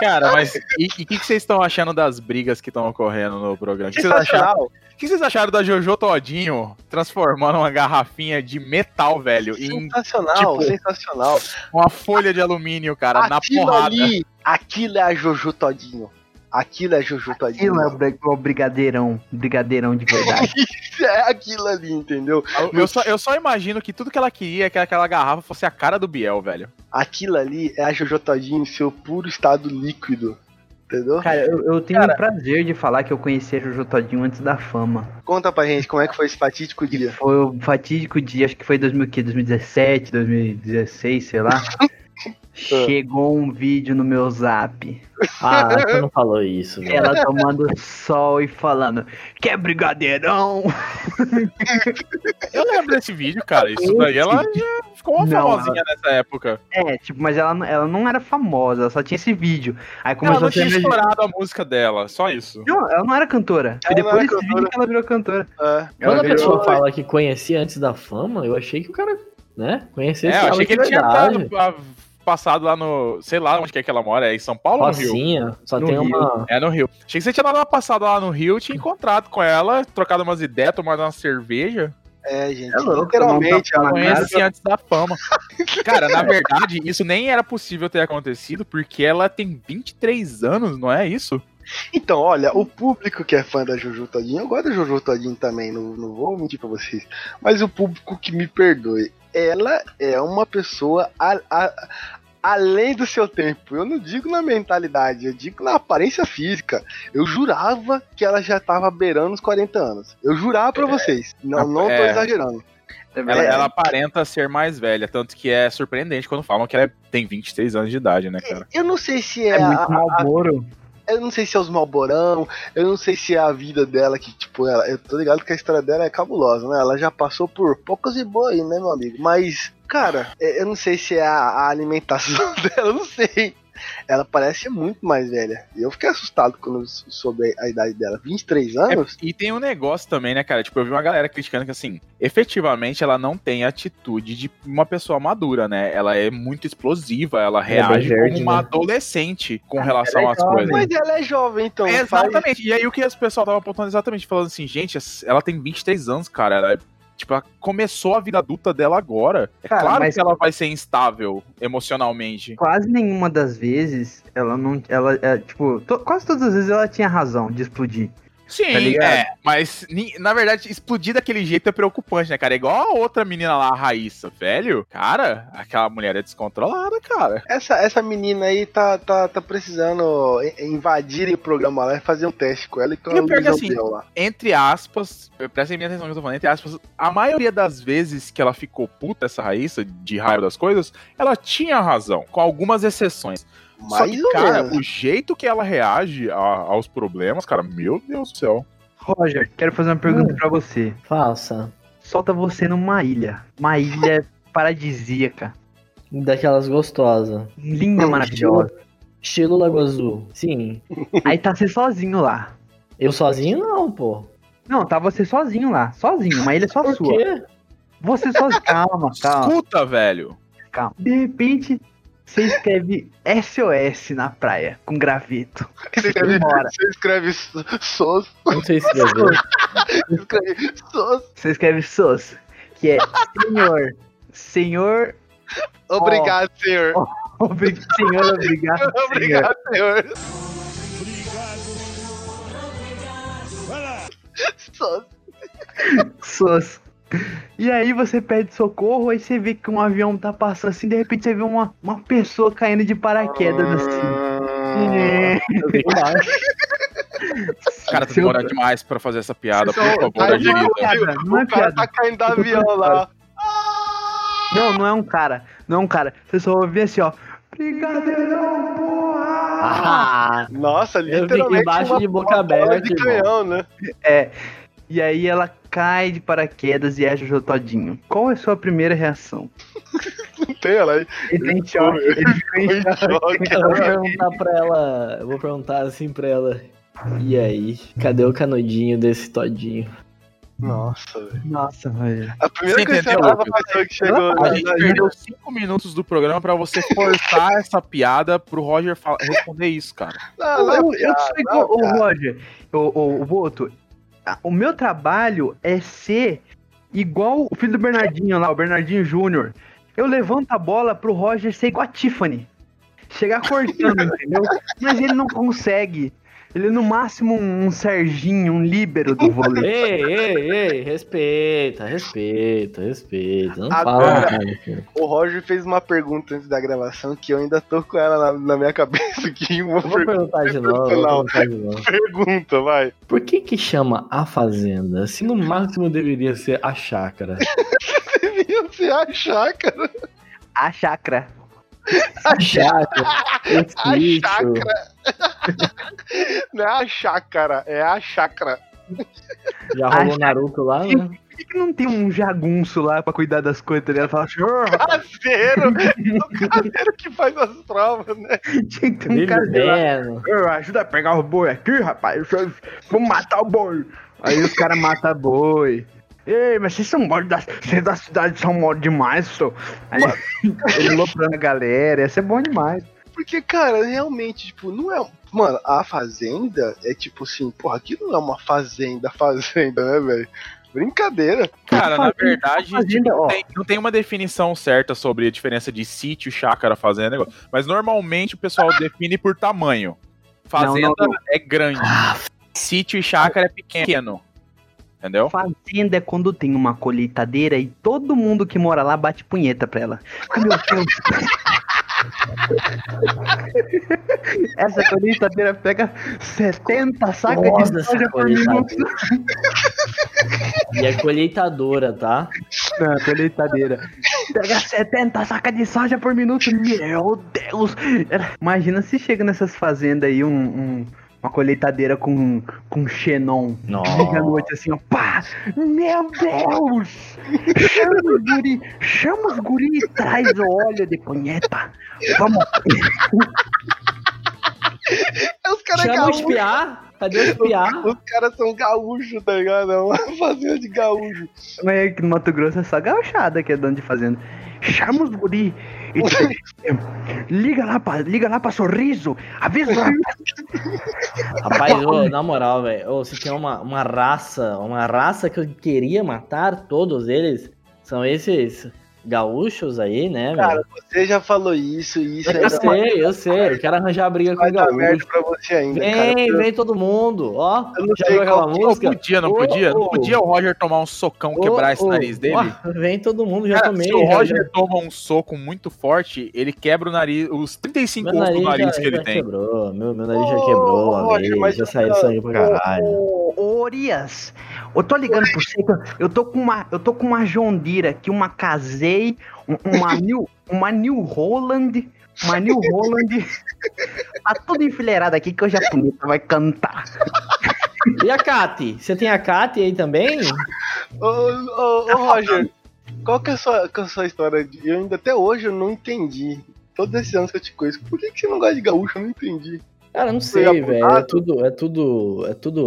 Cara, mas e o que, vocês estão achando das brigas que estão ocorrendo no programa? O que, vocês acharam, o que vocês acharam da Jojo Todinho transformando uma garrafinha de metal, velho, em Sensacional, tipo, sensacional. uma folha de alumínio, cara, na aquilo porrada? ali, aquilo é a Jojo Todinho. Aquilo é a Jojo Todinho. Aquilo é o bri- o brigadeirão. Brigadeirão de verdade. [LAUGHS] Isso é aquilo ali, entendeu? Eu, eu só, eu só imagino que tudo que ela queria é que aquela garrafa fosse a cara do Biel, velho. Aquilo ali é a Jojo Todinho em seu puro estado líquido. Entendeu? Cara, eu, eu tenho o prazer de falar que eu conheci a Jojo Todinho antes da fama. Conta pra gente como é que foi esse fatídico dia. Foi o fatídico dia, acho que foi 2000, o quê? 2017, 2016, sei lá. [LAUGHS] Chegou um vídeo no meu zap. Ah, você não falou isso, velho. Ela tomando sol e falando, quer brigadeirão? Eu lembro desse vídeo, cara. Isso daí ela já ficou uma Não, famosinha nessa época. É, tipo, mas ela, não- ela não era famosa, ela só tinha esse vídeo. Aí Ela começou não a ser. tinha estourado a música dela, só isso. Não, ela não era cantora. Foi Ela não depois desse cantora. vídeo que ela virou cantora. É. Ela Quando a pessoa fala que conhecia antes da fama, eu achei que o cara, né, conhecia É, eu ela achei que ele tinha dado- a- passado lá no. Sei lá onde que é que ela mora, é em São Paulo ou no Rio? Só No tem Rio. uma. É no Rio. Achei que você tinha dado uma passada lá no Rio, tinha encontrado com ela, trocado umas ideias, tomado uma cerveja. É, gente. É louco, literalmente, ela antes da fama. Cara, na verdade, isso nem era possível ter acontecido, porque ela tem 23 anos, não é isso? Então, olha, o público que é fã da Jojo Todinho, eu gosto da Jojo Todinho também, não, não vou mentir pra vocês. Mas o público que me perdoe, ela é uma pessoa a- a- além do seu tempo. Eu não digo na mentalidade, eu digo na aparência física. Eu jurava que ela já tava beirando os 40 anos. Eu jurava pra vocês. Não, não tô É. exagerando. Ela, É. ela aparenta ser mais velha, tanto que é surpreendente quando falam que ela tem 23 anos de idade, né, cara? Eu não sei se é, É a- muito malboro. Eu não sei se é os Malborão, eu não sei se é a vida dela que, tipo, ela, eu tô ligado que a história dela é cabulosa, né? Ela já passou por poucos e boi, né, meu amigo? Mas, cara, é, eu não sei se é a, a alimentação [LAUGHS] dela, eu não sei. Ela parece muito mais velha. E eu fiquei assustado quando eu soube a idade dela. 23 anos? É, e tem um negócio também, né, cara? Tipo, eu vi uma galera criticando que, assim, efetivamente ela não tem a atitude de uma pessoa madura, né? Ela é muito explosiva, ela reage bem verde, como uma né? adolescente com Ah, relação ela é às jovem. coisas. Mas ela é jovem, então. É, faz- exatamente. E aí o que as pessoas estavam apontando exatamente, falando assim, gente, ela tem 23 anos, cara. Ela, é- tipo, ela começou a vida adulta dela agora. É Cara, claro que ela vai ser instável emocionalmente. Quase nenhuma das vezes ela não. Ela, é, tipo, to- quase todas as vezes ela tinha razão de explodir. Sim, Tá é. Mas, na verdade, explodir daquele jeito é preocupante, né, cara? É igual a outra menina lá, a Raíssa, velho. Cara, aquela mulher é descontrolada, cara. Essa, essa menina aí tá, tá, tá precisando in- invadir o programa lá e fazer um teste com ela e com E a o pior que Luísa assim, lá. Entre aspas, prestem bem atenção no que eu tô falando, entre aspas, a maioria das vezes que ela ficou puta, essa Raíssa, de raiva das coisas, ela tinha razão, com algumas exceções. Só Mais que, ou cara, menos. o jeito que ela reage a- aos problemas, cara, meu Deus do céu. Roger, quero fazer uma pergunta pra você. Faça. Solta você numa ilha. Uma ilha [LAUGHS] paradisíaca. Daquelas gostosas. Linda, maravilhosa. Estilo Lagoa Azul. Sim. Aí tá você sozinho lá. Eu sozinho não, pô. Não, tá você sozinho lá. Sozinho, uma ilha só Por sua. quê? Você sozinho. Calma, calma, Escuta, velho. calma. De repente, você escreve SOS na praia com graveto. Você escreve, você escreve so- SOS, Não sei escrever. você escreve SOS. Você escreve SOS, que é Senhor. Senhor. Obrigado, senhor. obri- Senhor, obrigado. [LAUGHS] Senhor. Obrigado, senhor. SOS. SOS. E aí você pede socorro, aí você vê que um avião tá passando assim, de repente você vê uma, uma pessoa caindo de paraquedas assim. É. [LAUGHS] Eu. Cara, tá demorando demais pra fazer essa piada, por favor, Aí, agiliza. não é o cara piada. tá caindo do avião lá. Não, não é um cara. Não é um cara. Você só ouve assim, ó. Brigadeirão, porra! Ah, Nossa, Eu fico literalmente embaixo uma- de boca aberta, de canhão, né? É. E aí ela cai de paraquedas e é Jojo Todinho. Qual é a sua primeira reação? Não tem ela aí. Ele em choque. Ele ficou em choque. eu vou perguntar pra ela. Eu vou perguntar assim pra ela. E aí? Cadê o canudinho desse todinho? Nossa, velho. Nossa, velho. A primeira Você coisa que entendeu, a Lucas? pessoa que chegou. A gente perdeu cinco minutos do programa pra você forçar [LAUGHS] essa piada pro Roger responder isso, cara. Não, não é Eu, eu piada, sou igual é. Roger, o, o, o Boto. O meu trabalho é ser igual o filho do Bernardinho lá, o Bernardinho Júnior. Eu levanto a bola pro Roger ser igual a Tiffany. Chegar cortando, [LAUGHS] entendeu? Mas ele não consegue. Ele é no máximo um, um Serginho, um líbero do vôlei. [LAUGHS] Ei, ei, ei, respeita, respeita, respeita. Não Agora- fala, cara. O Roger fez uma pergunta antes da gravação que eu ainda tô com ela na, na minha cabeça aqui. Uma Vou per- perguntar de novo, vou Não. perguntar de novo. pergunta, vai. Por que que chama a fazenda? Se no máximo deveria ser a chácara. [LAUGHS] Devia ser a chácara. A chácara. A chácara, o [LAUGHS] A chácara. Não é a chácara, é a chácara. Já rolou chácara. Naruto lá, né? Por que, que não tem um jagunço lá pra cuidar das coisas? tá ligado? Fala, assim, "Ô, [LAUGHS] Caseiro. o caseiro que faz as provas, né? tinha que ter um. "Ô, ajuda a pegar o boi aqui, rapaz. Vamos matar o boi. Aí os caras matam boi. Ei, mas vocês são modos da, vocês da cidade são modos demais, só. Aí ele loprando a galera, ia ser bom demais. Porque, cara, realmente, tipo, não é. Mano, a fazenda é tipo assim, porra, aquilo não é uma fazenda, [LAUGHS] fazenda, né, velho? Brincadeira. Cara, na verdade, fazenda, tipo, ó. tem- não tem uma definição certa sobre a diferença de sítio, chácara, fazenda, negócio. mas normalmente o pessoal define por tamanho. Fazenda Não, não, é grande, sítio e chácara é pequeno. Entendeu? Fazenda é quando tem uma colheitadeira e todo mundo que mora lá bate punheta pra ela. Meu Deus. [LAUGHS] Essa colheitadeira pega 70 sacas Nossa, de soja por minuto. E é colheitadora, tá? Não, colheitadeira. Pega 70 sacas de soja por minuto. Meu Deus. Imagina se chega nessas fazendas aí um, um- uma colheitadeira com, com xenon. Nossa. Liga noite assim, ó. Pá! Meu Deus! Chama os guri! Chama os guri e traz o óleo de punheta. Vamos! Os caras Chama o gaúchos. espiar. Cadê o espiar? Os caras são gaúchos, tá ligado? É uma fazenda de gaúcho. Mas aqui no Mato Grosso é só gauchada que é dono de fazenda. Chama os guri. E liga lá pra, liga lá pra sorriso. Avisa lá. Rapaz, ô, na moral, velho, se tem uma, uma raça, uma raça que eu queria matar todos eles, são esses gaúchos aí, né, Cara, velho? você já falou isso e isso Eu ainda sei, eu sei, eu quero arranjar briga com vai dar merda gaúcho. pra você ainda, cara. Vem, vem todo mundo, ó. Eu não Já sei aquela Não música? podia, não podia? Não ô, podia o Roger tomar um socão, ô, quebrar esse ô, nariz dele? ó, vem todo mundo, já Cara, tomei. se o Roger já- toma um soco muito forte, ele quebra o nariz, os 35 Meu do nariz, já, que ele já tem. quebrou, meu, meu nariz já quebrou uma Roger, vez, já saiu sangue pra caralho. Ô, Orias, eu tô ligando por você. que eu- Eu tô com uma, eu tô com uma Jondira aqui, uma Casei, um- uma [LAUGHS] New, uma New Holland, uma New Holland. Tá tudo enfileirado aqui que hoje a punheta vai cantar. E a Kati? Você tem a Kati aí também? Ô, ô, ô, Roger, qual que é a sua, que é a sua história? de- Eu ainda até hoje eu não entendi. Todos esses anos que eu te conheço, por que, que você não gosta de gaúcho? Eu não entendi. Cara, não sei, velho. É tudo, é tudo, é tudo.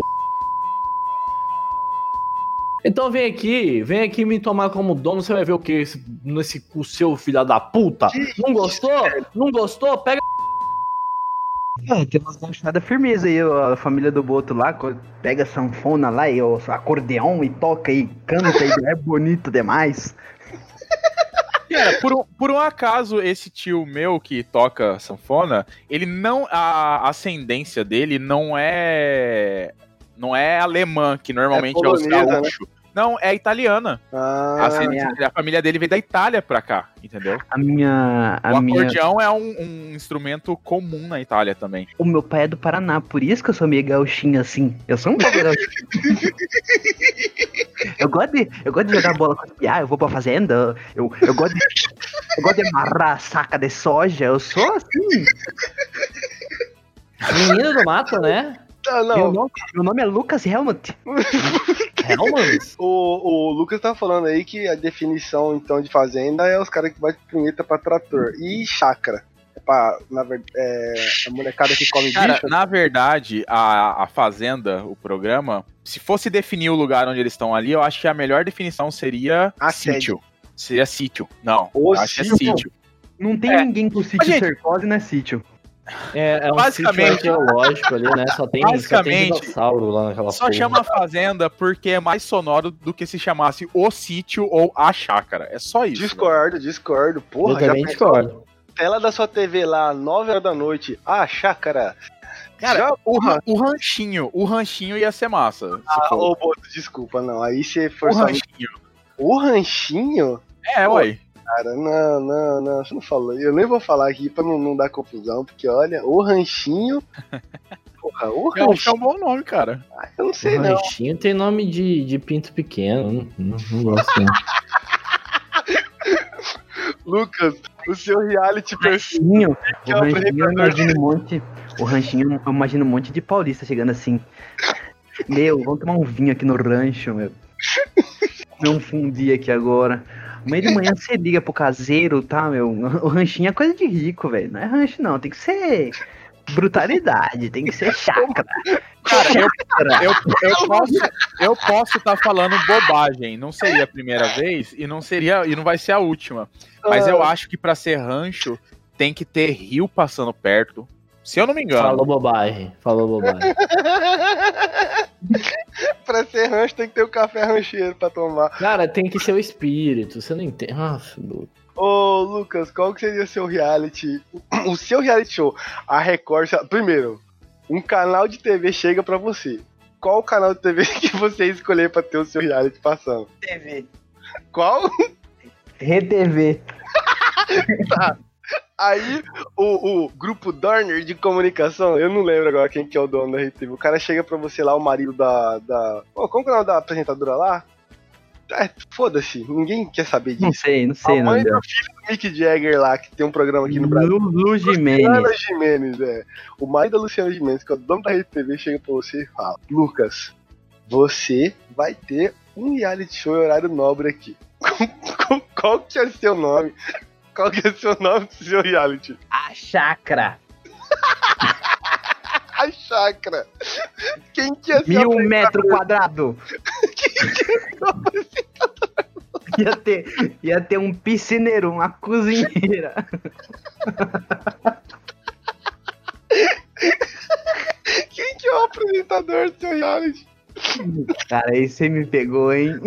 Então vem aqui, vem aqui me tomar como dono, você vai ver o que esse, nesse cu seu filho da puta. Não gostou? Não gostou? Pega É, tem umas gauchadas firmeza aí, ó, a família do Boto lá, pega a sanfona lá e o acordeão e toca e canta e é bonito demais. [LAUGHS] Cara, por um, por um acaso, esse tio meu que toca sanfona, ele não. A ascendência dele não é. Não é alemã, que normalmente é, os polonesa, né? gaúchos. Não, é italiana. A, Ah, ascendência- a família dele veio da Itália pra cá, entendeu? A minha. A o minha acordeão é um, um instrumento comum na Itália também. o meu pai é do Paraná, por isso que eu sou meio gauchinho assim. Eu sou um pouco [LAUGHS] gauchinho. eu, gosto de, eu gosto de jogar bola com os piá, eu vou pra fazenda, eu, eu, gosto de, eu gosto de amarrar saca de soja, eu sou assim. [LAUGHS] menino do mato, né? Tá, Meu não. nome, meu nome é Lucas Helmut. [LAUGHS] Helmans. O, o Lucas tá falando aí que a definição então de fazenda é os caras que batem punheta pra trator. E chácara. É pra, na é, a molecada que come Cara, bicho. na verdade, a, a Fazenda, o programa, se fosse definir o lugar onde eles estão ali, eu acho que a melhor definição seria Assédio. sítio. Seria sítio. Não, O acho que é sítio. sítio. Não tem É. ninguém com sítio gente- cercose, não é sítio. É, é um Basicamente- ali, né? Só tem, só tem Basicamente, dinossauro lá naquela Só porra. chama Fazenda porque é mais sonoro do que se chamasse o sítio ou a chácara. É só isso. Discordo, discordo. Porra, Eu já também pensou? discordo. Tela da sua TV lá, 9 horas da noite. Ah, chácara. Cara, já, O, porra. o ranchinho, o ranchinho ia ser massa. Ah, ô, Boto, desculpa, não. Aí você o forçou. ranchinho. O ranchinho? É, ué. Cara, não, não, não. Você não falou. Eu nem vou falar aqui pra não, não dar confusão, porque olha, o ranchinho. [LAUGHS] Porra, o Eu acho que é ranchinho. um bom nome, cara. Eu não sei, O não. ranchinho tem nome de, de pinto pequeno. Não, não, não gosto, não. [LAUGHS] Lucas, o seu reality perfeito. Ranchinho, que é o ranchinho eu imagino um monte. O ranchinho, eu imagino um monte de paulista chegando assim. Meu, vamos tomar um vinho aqui no rancho, meu. Comer um fundi aqui agora. Amanhã de manhã [LAUGHS] você liga pro caseiro, tá, meu? O ranchinho é coisa de rico, velho. Não é rancho, não. Tem que ser brutalidade, tem que ser chácara. Cara, eu, eu, eu posso eu posso estar falando bobagem. Não seria a primeira vez e não seria e não vai ser a última. Mas eu Ah. acho que pra ser rancho tem que ter rio passando perto. Se eu não me engano. Falou bobagem. Falou bobagem. [LAUGHS] pra ser rancho tem que ter o café rancheiro pra tomar. Cara, tem que ser o espírito. Você não entende. Nossa, Lu. Ô, Lucas, qual que seria o seu reality? O seu reality show? A Record. Primeiro, um canal de TV chega pra você. Qual o canal de TV [LAUGHS] que você escolher pra ter o seu reality passando? TV. Qual? RTV. [LAUGHS] Aí, o, o grupo Dorner de comunicação, eu não lembro agora quem que é o dono da RTV. O cara chega pra você lá, o marido da. da... Pô, como que é o nome da apresentadora lá? É, foda-se, ninguém quer saber Não disso. sei, não sei, a não. mãe do filho do Mick Jagger lá, que tem um programa aqui no Brasil. Lu, Lu Jimenez. Luciana Gimenez, é. O marido da Luciana Gimenez, que é o dono da RTV, chega pra você e fala: Lucas, você vai ter um reality show em horário nobre aqui. [LAUGHS] Qual que é seu nome? Qual que é seu nome do seu reality? A chácara. [LAUGHS] A chácara. Quem que é seu Mil metros quadrados. [LAUGHS] Ia ter, ia ter um piscineiro, uma cozinheira. [LAUGHS] Quem que é o apresentador do seu reality? Cara, aí você me pegou, hein?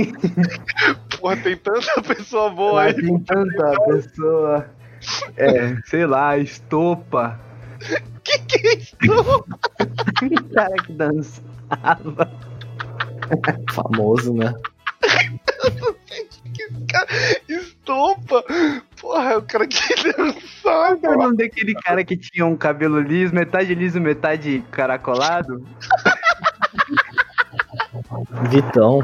Porra, tem tanta pessoa boa aí. Tem tanta pessoa. É, sei lá, estopa. Que que é isso? [LAUGHS] Um cara que dançava. Famoso, né? Estopa. Porra, é o cara que [LAUGHS] dançava. Qual é o nome daquele cara que tinha um cabelo liso, metade liso, metade caracolado? Vitão.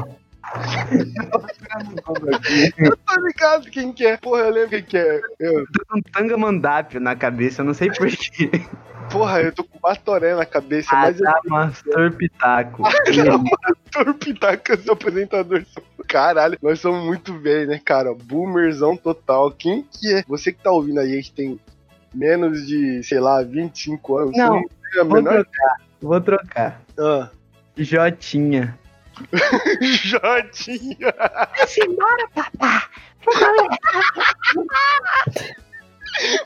Eu tô ligado quem que é. Porra, eu lembro quem que é. Eu, Tô com tanga mandápio na cabeça, eu não sei porquê. porra, eu tô com batoré na cabeça, mas eu Adamastor Pitaco. tô pitaca seu apresentador. Caralho, nós somos muito velhos, né, cara? Boomerzão total. Quem que é? Você que tá ouvindo aí, a gente tem menos de, sei lá, 25 anos. Não, Vou menor... trocar, vou trocar. Ah. Jotinha. [LAUGHS] Jotinha.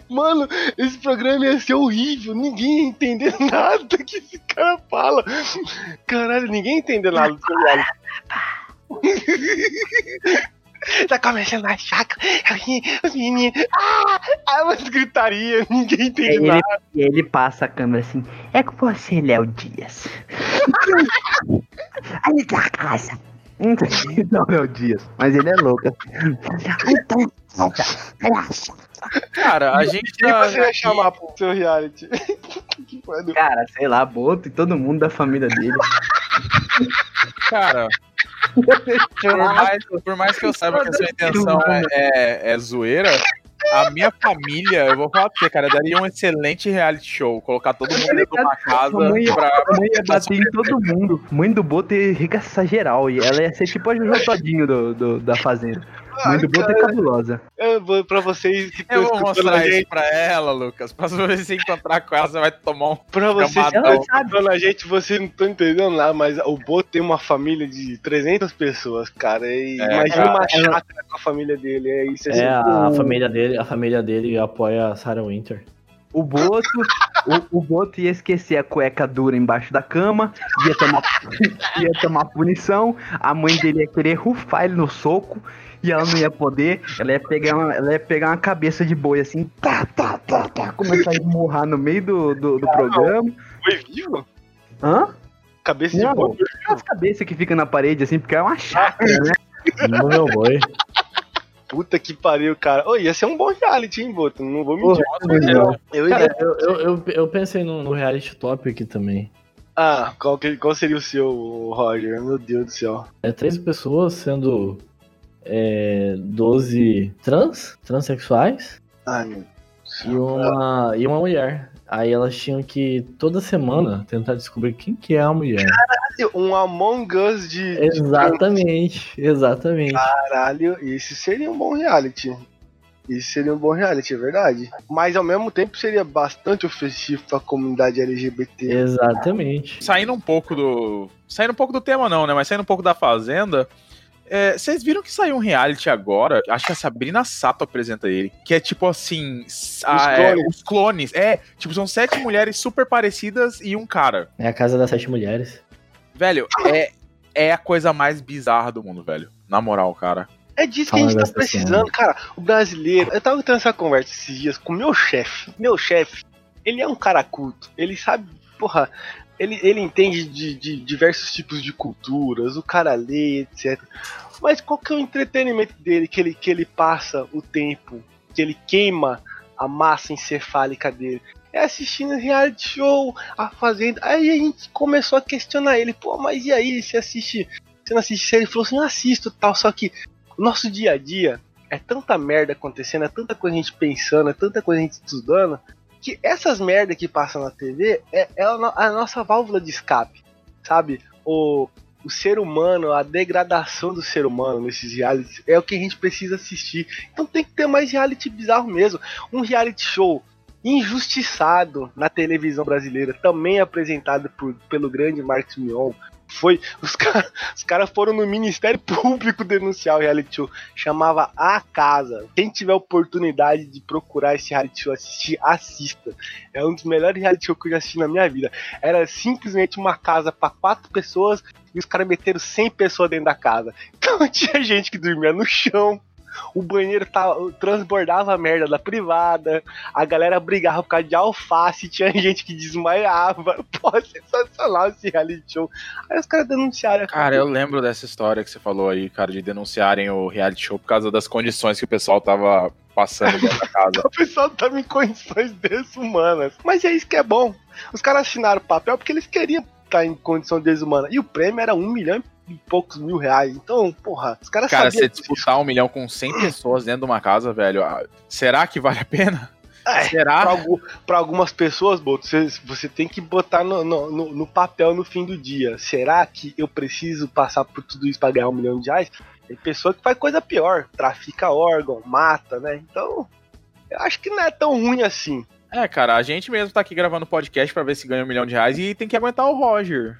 Mano, esse programa ia ser horrível. Ninguém ia entender [LAUGHS] nada que esse cara fala. Caralho, ninguém ia entender nada do seu. [LAUGHS] Tá começando a chácara, os meninos, ah, ah, umas gritaria, ninguém entende Ele, nada. e ele passa a câmera assim. É com você, Léo Dias. [LAUGHS] Aí da casa. Não, Léo Dias. Mas ele é louco. Cara, a gente Quem tá. você vai chamar pro seu reality? Cara, sei lá, Boto e todo mundo da família dele. Cara, por mais, por mais que eu saiba que a sua intenção é, é, é zoeira, a minha família, eu vou falar pra você, cara, daria um excelente reality show. Colocar todo mundo dentro de uma casa A mãe, pra. a mãe ia bater em todo mundo. Mãe do Boto ia arregaçar geral. E ela ia ser tipo a Jojo Todinho do, do- da Fazenda. Do Boto é cabulosa. Eu vou pra vocês que Eu vou mostrar isso gente. pra ela, Lucas. Pra você se encontrar com ela, você vai tomar um. Pra vocês que Camadão. estão escutando a gente, vocês não estão entendendo nada, mas o Boto tem uma família de 300 pessoas, cara. E É, imagina cara. uma chácara com a família dele. É isso. É, a, o- a família dele, a família dele apoia a Sarah Winter. O Boto, o, o Boto ia esquecer a cueca dura embaixo da cama, ia tomar, [LAUGHS] ia tomar punição, a mãe dele ia querer rufar ele no soco, e ela não ia poder, ela ia pegar uma, ela ia pegar uma cabeça de boi assim, tá, tá, tá, tá, começar a esmurrar no meio do, do, do programa. Foi vivo? Hã? Cabeça de Não, boi. as cabeças que ficam na parede assim, porque é uma chácara, né? [LAUGHS] No meu boi. Puta que pariu, cara. Ô, ia ser um bom reality, hein, Boto? Não vou mentir. Porra, Eu Cara, iria... eu, eu, eu, eu pensei no, no reality top aqui também. Ah, qual, que- qual seria o seu, Roger? Meu Deus do céu. É três pessoas sendo é, 12 trans, transexuais Ai, meu e uma, e uma mulher. Aí elas tinham que toda semana tentar descobrir quem que é a mulher. Deus. Um Among Us de, de Exatamente, exatamente. caralho. Isso seria um bom reality. Isso seria um bom reality, é verdade. Mas ao mesmo tempo seria bastante ofensivo pra comunidade LGBT. Exatamente. Saindo um pouco do. Saindo um pouco do tema, não, né? Mas saindo um pouco da Fazenda. É, Vocês viram que saiu um reality agora? Acho que a Sabrina Sato apresenta ele. Que é tipo assim. s- ah, é, clones. os clones. É, tipo, são sete mulheres super parecidas e um cara. É a casa das sete mulheres. Velho, é, é a coisa mais bizarra do mundo, velho. Na moral, cara. É disso que a gente tá precisando, cara. O brasileiro. Eu tava tendo essa conversa esses dias com o meu chefe. Meu chefe, ele é um cara culto. Ele sabe, porra. Ele, ele entende de, de diversos tipos de culturas, o cara lê, etc. Mas qual que é o entretenimento dele que ele, que ele passa o tempo, que ele queima a massa encefálica dele? É assistindo reality show, a fazenda. Aí a gente começou a questionar ele, pô, mas e aí, você assiste. Você não assiste série? Ele falou assim, assisto tal, só que o nosso dia a dia é tanta merda acontecendo, é tanta coisa a gente pensando, é tanta coisa a gente estudando, que essas merdas que passam na TV é, é a nossa válvula de escape, sabe? O, o ser humano, a degradação do ser humano nesses realities é o que a gente precisa assistir. Então tem que ter mais reality bizarro mesmo. Um reality show injustiçado na televisão brasileira, também apresentado por, pelo grande Marcos Mion. Foi, os caras [LAUGHS] os caras foram no Ministério Público denunciar o reality show. Chamava A Casa. Quem tiver oportunidade de procurar esse reality show, assistir, assista. É um dos melhores reality shows que eu já assisti na minha vida. Era simplesmente uma casa para quatro pessoas e os caras meteram 100 pessoas dentro da casa. [LAUGHS] Então tinha gente que dormia no chão. O banheiro tava, transbordava a merda da privada. A galera brigava por causa de alface. Tinha [LAUGHS] gente que desmaiava. [LAUGHS] Pô, sensacional esse reality show. Aí os caras denunciaram. Cara, eu lembro dessa história que você falou aí, cara, de denunciarem o reality show por causa das condições que o pessoal tava passando dentro da casa. [LAUGHS] O pessoal tava em condições desumanas. Mas é isso que é bom. Os caras assinaram o papel porque eles queriam estar em condição desumana. E o prêmio era um milhão e poucos mil reais. Então, porra, os caras Cara, você disputar um milhão com 100 pessoas dentro de uma casa, velho, ah, será que vale a pena? É, Pra, Será? pra algumas pessoas, Boto, você, você tem que botar no, no, no- no papel no fim do dia. Será que eu preciso passar por tudo isso pra ganhar um milhão de reais? Tem pessoa que faz coisa pior, trafica órgão, mata, né? Então, eu acho que não é tão ruim assim. É, cara, a gente mesmo tá aqui gravando podcast pra ver se ganha um milhão de reais e tem que aguentar o Roger.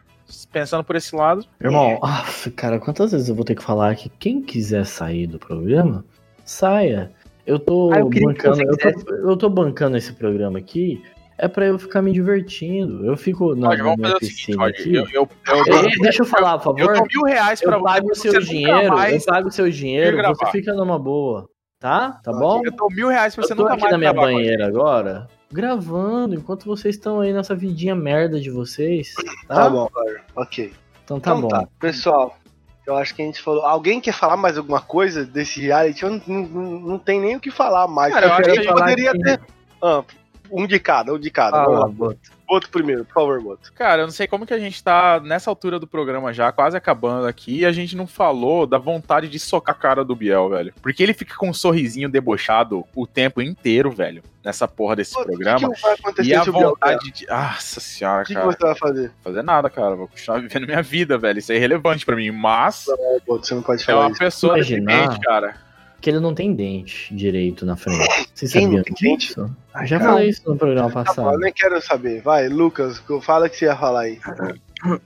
Pensando por esse lado. Irmão, nossa, cara, quantas vezes eu vou ter que falar que quem quiser sair do programa, saia. Eu tô Ah, eu bancando, eu tô, eu tô bancando esse programa aqui, é pra eu ficar me divertindo. Eu fico na, Roger, minha fazer o seguinte, piscina Roger. aqui. Eu, eu, eu, Ei, deixa eu falar, por eu favor. dou mil reais pra Eu você. pago o seu dinheiro, eu pago o seu dinheiro, você fica numa boa, tá? Tá bom? Eu dou mil reais pra você Eu tô nunca aqui mais na minha gravar banheira agora, gravando, enquanto vocês estão aí nessa vidinha merda de vocês, tá? Tá bom, Roger. Ok. Então tá então bom. tá, pessoal. Eu acho que a gente falou. Alguém quer falar mais alguma coisa desse reality? Eu não, não, não- tem nem o que falar mais. Cara, eu a acho gente que- poderia que- ter. Ah, um de cada, um de cada. Vamos lá. Boto. Primeiro, por favor, Boto. Cara, eu não sei como que a gente tá nessa altura do programa já, quase acabando aqui, e a gente não falou da vontade de socar a cara do Biel, velho. Porque ele fica com um sorrisinho debochado o tempo inteiro, velho, nessa porra desse O programa. que, que vai acontecer E a se o Biel ganhar? vontade de. Nossa senhora, O que, que cara. você vai fazer? Fazer nada, cara. Vou continuar vivendo minha vida, velho. Isso é irrelevante pra mim. Mas Não, Boto, você não pode é falar uma isso. pessoa Imaginar. deprimente, cara. Que ele não tem dente direito na frente. Vocês Quem não sabiam tem dente? Ah, já Não. falei isso no programa Tá bom, eu passado. nem quero saber. Vai, Lucas, fala o que você ia falar aí.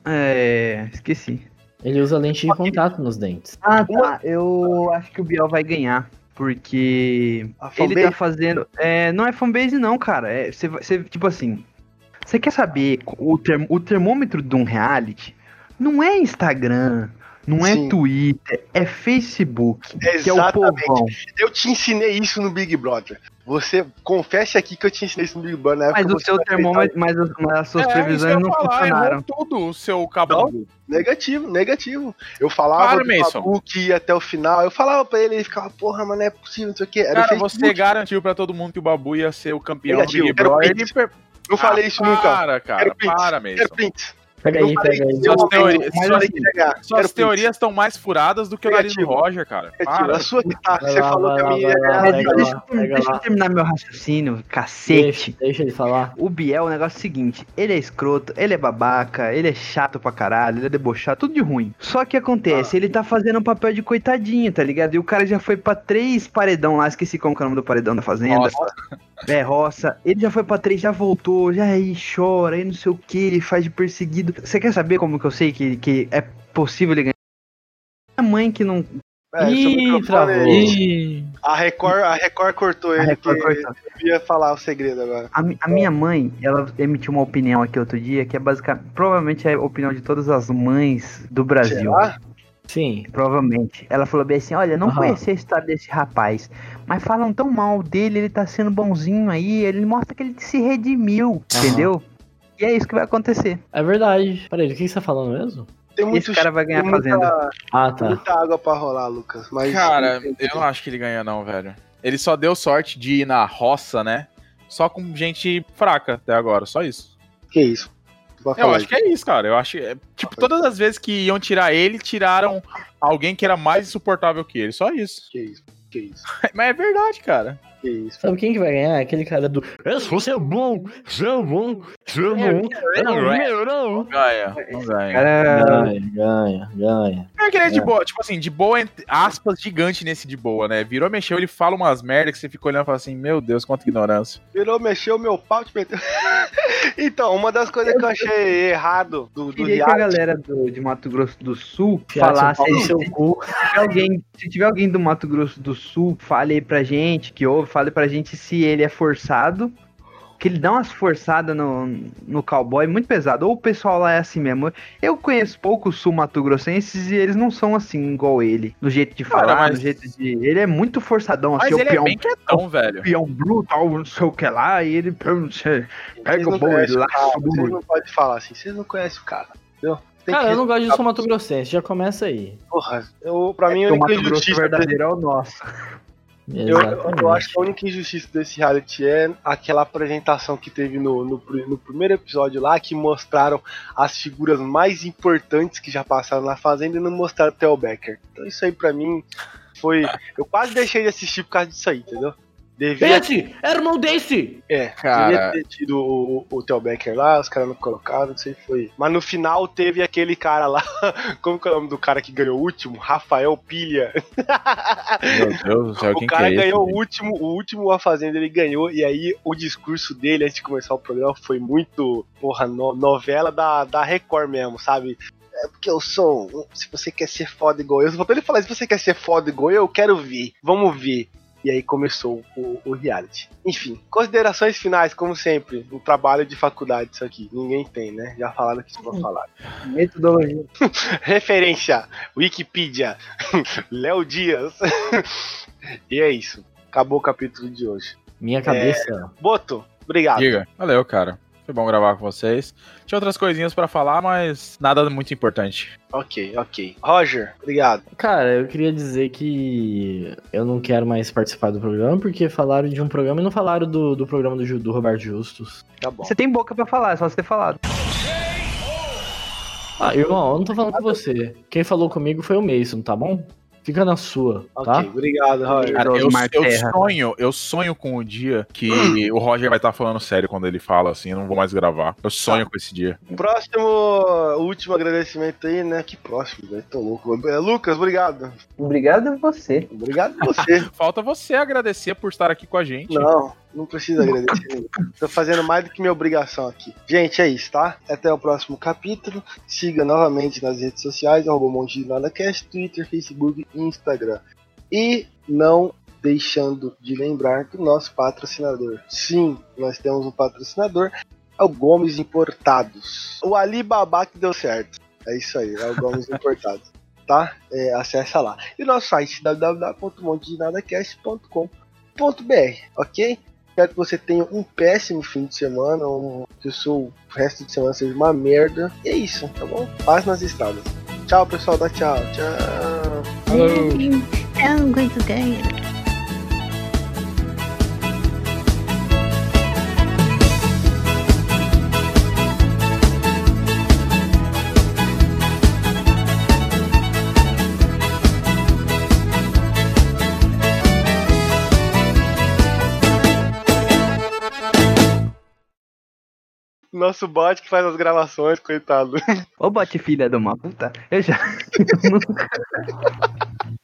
É. Esqueci. Ele usa lente de contato nos dentes. Ah, tá. Eu acho que o Biel vai ganhar. Porque ele tá fazendo. É, não é fanbase, não, cara. É, você, vai- você, tipo assim. Você quer saber o, term, o termômetro de um reality? Não é Instagram, não é Sim. Twitter, é Facebook, que é o Exatamente. povão. Eu te ensinei isso no Big Brother. Você confesse aqui que eu te ensinei isso no Big Brother na época. Mas o seu termômetro, mas, as- mas as suas É, previsões não falar, funcionaram. errou tudo o seu cabelo. Negativo, negativo. Eu falava Para, do Mason. Babu que ia até o final. Eu falava pra ele, ele ficava, porra, mas não é possível, não sei o quê. Era o Cara, você garantiu pra todo mundo que o Babu ia ser o campeão Negativo, do Big Brother. Não falei isso Ah, nunca. Para, cara, para prints. Pega aí, pega aí. Suas suas- Quero teorias estão mais furadas do que o nariz do. Roger, cara. Para. A sua que tá. Você lá, falou que a minha pega deixa, eu- terminar meu raciocínio, cacete. Deixa, deixa ele falar. O Biel, o negócio é o seguinte, ele é escroto, ele é babaca, ele é chato pra caralho, ele é debochado, tudo de ruim. Só que acontece, ele tá fazendo um papel de coitadinho, tá ligado? E o cara já foi pra três paredão lá, esqueci como que é o nome do paredão da fazenda. Nossa. É, roça. Ele já foi pra três, já voltou, já aí chora, aí não sei o que, ele faz de perseguido. Você quer saber como que eu sei que, que é possível ele ganhar? A mãe que não. É, seu Ih, travou. A Record, a Record cortou ele, A Record porque cortou. eu ia falar o segredo agora. A, a minha mãe, ela emitiu uma opinião aqui outro dia, que é basicamente. Provavelmente é a opinião de todas as mães do Brasil. Será? Sim. Provavelmente. Ela falou bem assim: olha, não Aham. conheci a história desse rapaz, mas falam tão mal dele, ele tá sendo bonzinho aí, ele mostra que ele se redimiu, Aham. entendeu? E é isso que vai acontecer. É verdade. Peraí, do que você tá falando mesmo? Tem muito Esse cara vai ganhar muita, fazenda. Ah, tá. muita água pra rolar, Lucas. Mas Cara, eu não acho que ele ganha, não, velho. Ele só deu sorte de ir na roça, né? Só com gente fraca até agora, só isso. Que isso? Eu acho que é isso, cara. Eu acho. é, tipo, todas as vezes que iam tirar ele, tiraram alguém que era mais insuportável que ele. Só isso. Que isso? Que isso? [LAUGHS] Mas é verdade, cara. Que isso? Sabe quem que vai ganhar? Aquele cara do. Você é bom, você é bom, você é bom. Não, não. Ganha. Não ganha. Ganha, ganha, ganha. É que ele é de boa, tipo assim, de boa, entre aspas, gigante nesse de boa, né? Virou, mexeu, ele fala umas merda que você fica olhando e fala assim, meu Deus, quanta ignorância. Virou, mexeu meu pau, te meteu. [LAUGHS] então, uma das coisas que eu achei errado do, do queria que a galera do, de Mato Grosso do Sul falasse. Se seu cu. se tiver alguém do Mato Grosso do Sul, fale aí pra gente, que ouve, fale pra gente se ele é forçado. Que ele dá umas forçadas no, no cowboy muito pesado. Ou o pessoal lá é assim mesmo. Eu conheço poucos sul-mato-grossenses e eles não são assim igual ele. No jeito de Cara, falar, mas- no jeito de. Ele é muito forçadão, Mas assim, o ele é peão, bem quietão, velho. peão brutal, não sei o que lá, e ele pega Vocês o boi, o cara, o Vocês não podem falar assim, vocês não conhecem o cara. Entendeu? Tem Cara, que- eu não gosto de São Mato Grossense, já começa aí. Porra, eu, pra mim, É o única Mato Grosso injustiça. verdadeiro é o nosso. Eu, eu acho que a única injustiça desse reality é aquela apresentação que teve no, no, no primeiro episódio lá, que mostraram as figuras mais importantes que já passaram na Fazenda e não mostraram o Theo Becker. Então isso aí pra mim foi. Eu quase deixei de assistir por causa disso aí, entendeu? Devia, Esse! Era irmão desse! é, Cara. devia ter tido o, o, o Theo Becker lá, os caras não colocaram, não sei foi. Mas no final teve aquele cara lá, [LAUGHS] como que é o nome do cara que ganhou o último? Rafael Pilha. Meu Deus do céu, [LAUGHS] O quem cara que é ganhou esse, o último, o último A Fazenda, ele ganhou, e aí o discurso dele antes de começar o programa foi muito, porra, no- novela da, da Record mesmo, sabe? É porque eu sou. Se você quer ser foda igual eu, faltou ele falar: se você quer ser foda igual eu, eu quero ver, vamos ver. E aí começou o, o reality. Enfim, considerações finais, como sempre. Um trabalho de faculdade, isso aqui. Ninguém tem, né? Já falaram que isso vai falar. Metodologia. [LAUGHS] Referência: Wikipedia, [LAUGHS] Léo Dias. [LAUGHS] e é isso. Acabou o capítulo de hoje. Minha cabeça. Boto, obrigado. Diga. Valeu, cara. Foi bom gravar com vocês. Tinha outras coisinhas pra falar, mas nada muito importante. Ok, ok. Roger, obrigado. Cara, eu queria dizer que eu não quero mais participar do programa, porque falaram de um programa e não falaram do, do programa do, do Roberto Justus. Tá bom. Você tem boca pra falar, é só você ter falado. Ah, irmão, eu não tô falando com você. Quem falou comigo foi o Mason, tá bom? Fica na sua, tá? Ok, obrigado, Roger. Cara, eu, eu sonho, eu sonho com o dia que o Roger vai estar falando sério quando ele fala assim, eu não vou mais gravar. Eu sonho com esse dia. Próximo, último agradecimento aí, né? Que próximo, velho. Tô louco. É, Lucas, obrigado. Obrigado a você. Obrigado a você. [LAUGHS] Falta você agradecer por estar aqui com a gente. Não, não precisa agradecer. Tô fazendo mais do que minha obrigação aqui. Gente, é isso, tá? Até o próximo capítulo. Siga novamente nas redes sociais, arroba Monte de Nada Cast, Twitter, Facebook e Instagram. E não deixando de lembrar do nosso patrocinador. Sim, nós temos um patrocinador, é o Gomes Importados. O Alibaba que deu certo. É isso aí, é o Gomes [LAUGHS] Importados. Tá? É, acessa lá. E nosso site www.montedinadacast.com.br, ok? Espero que você tenha um péssimo fim de semana, um, que o seu resto de semana seja uma merda. E é isso, tá bom? Paz nas estradas. Tchau, pessoal. Dá tchau. Tchau. Going to die. Nosso bot que faz as gravações, coitado. Ô, bote filha de uma puta. Eu já. [LAUGHS]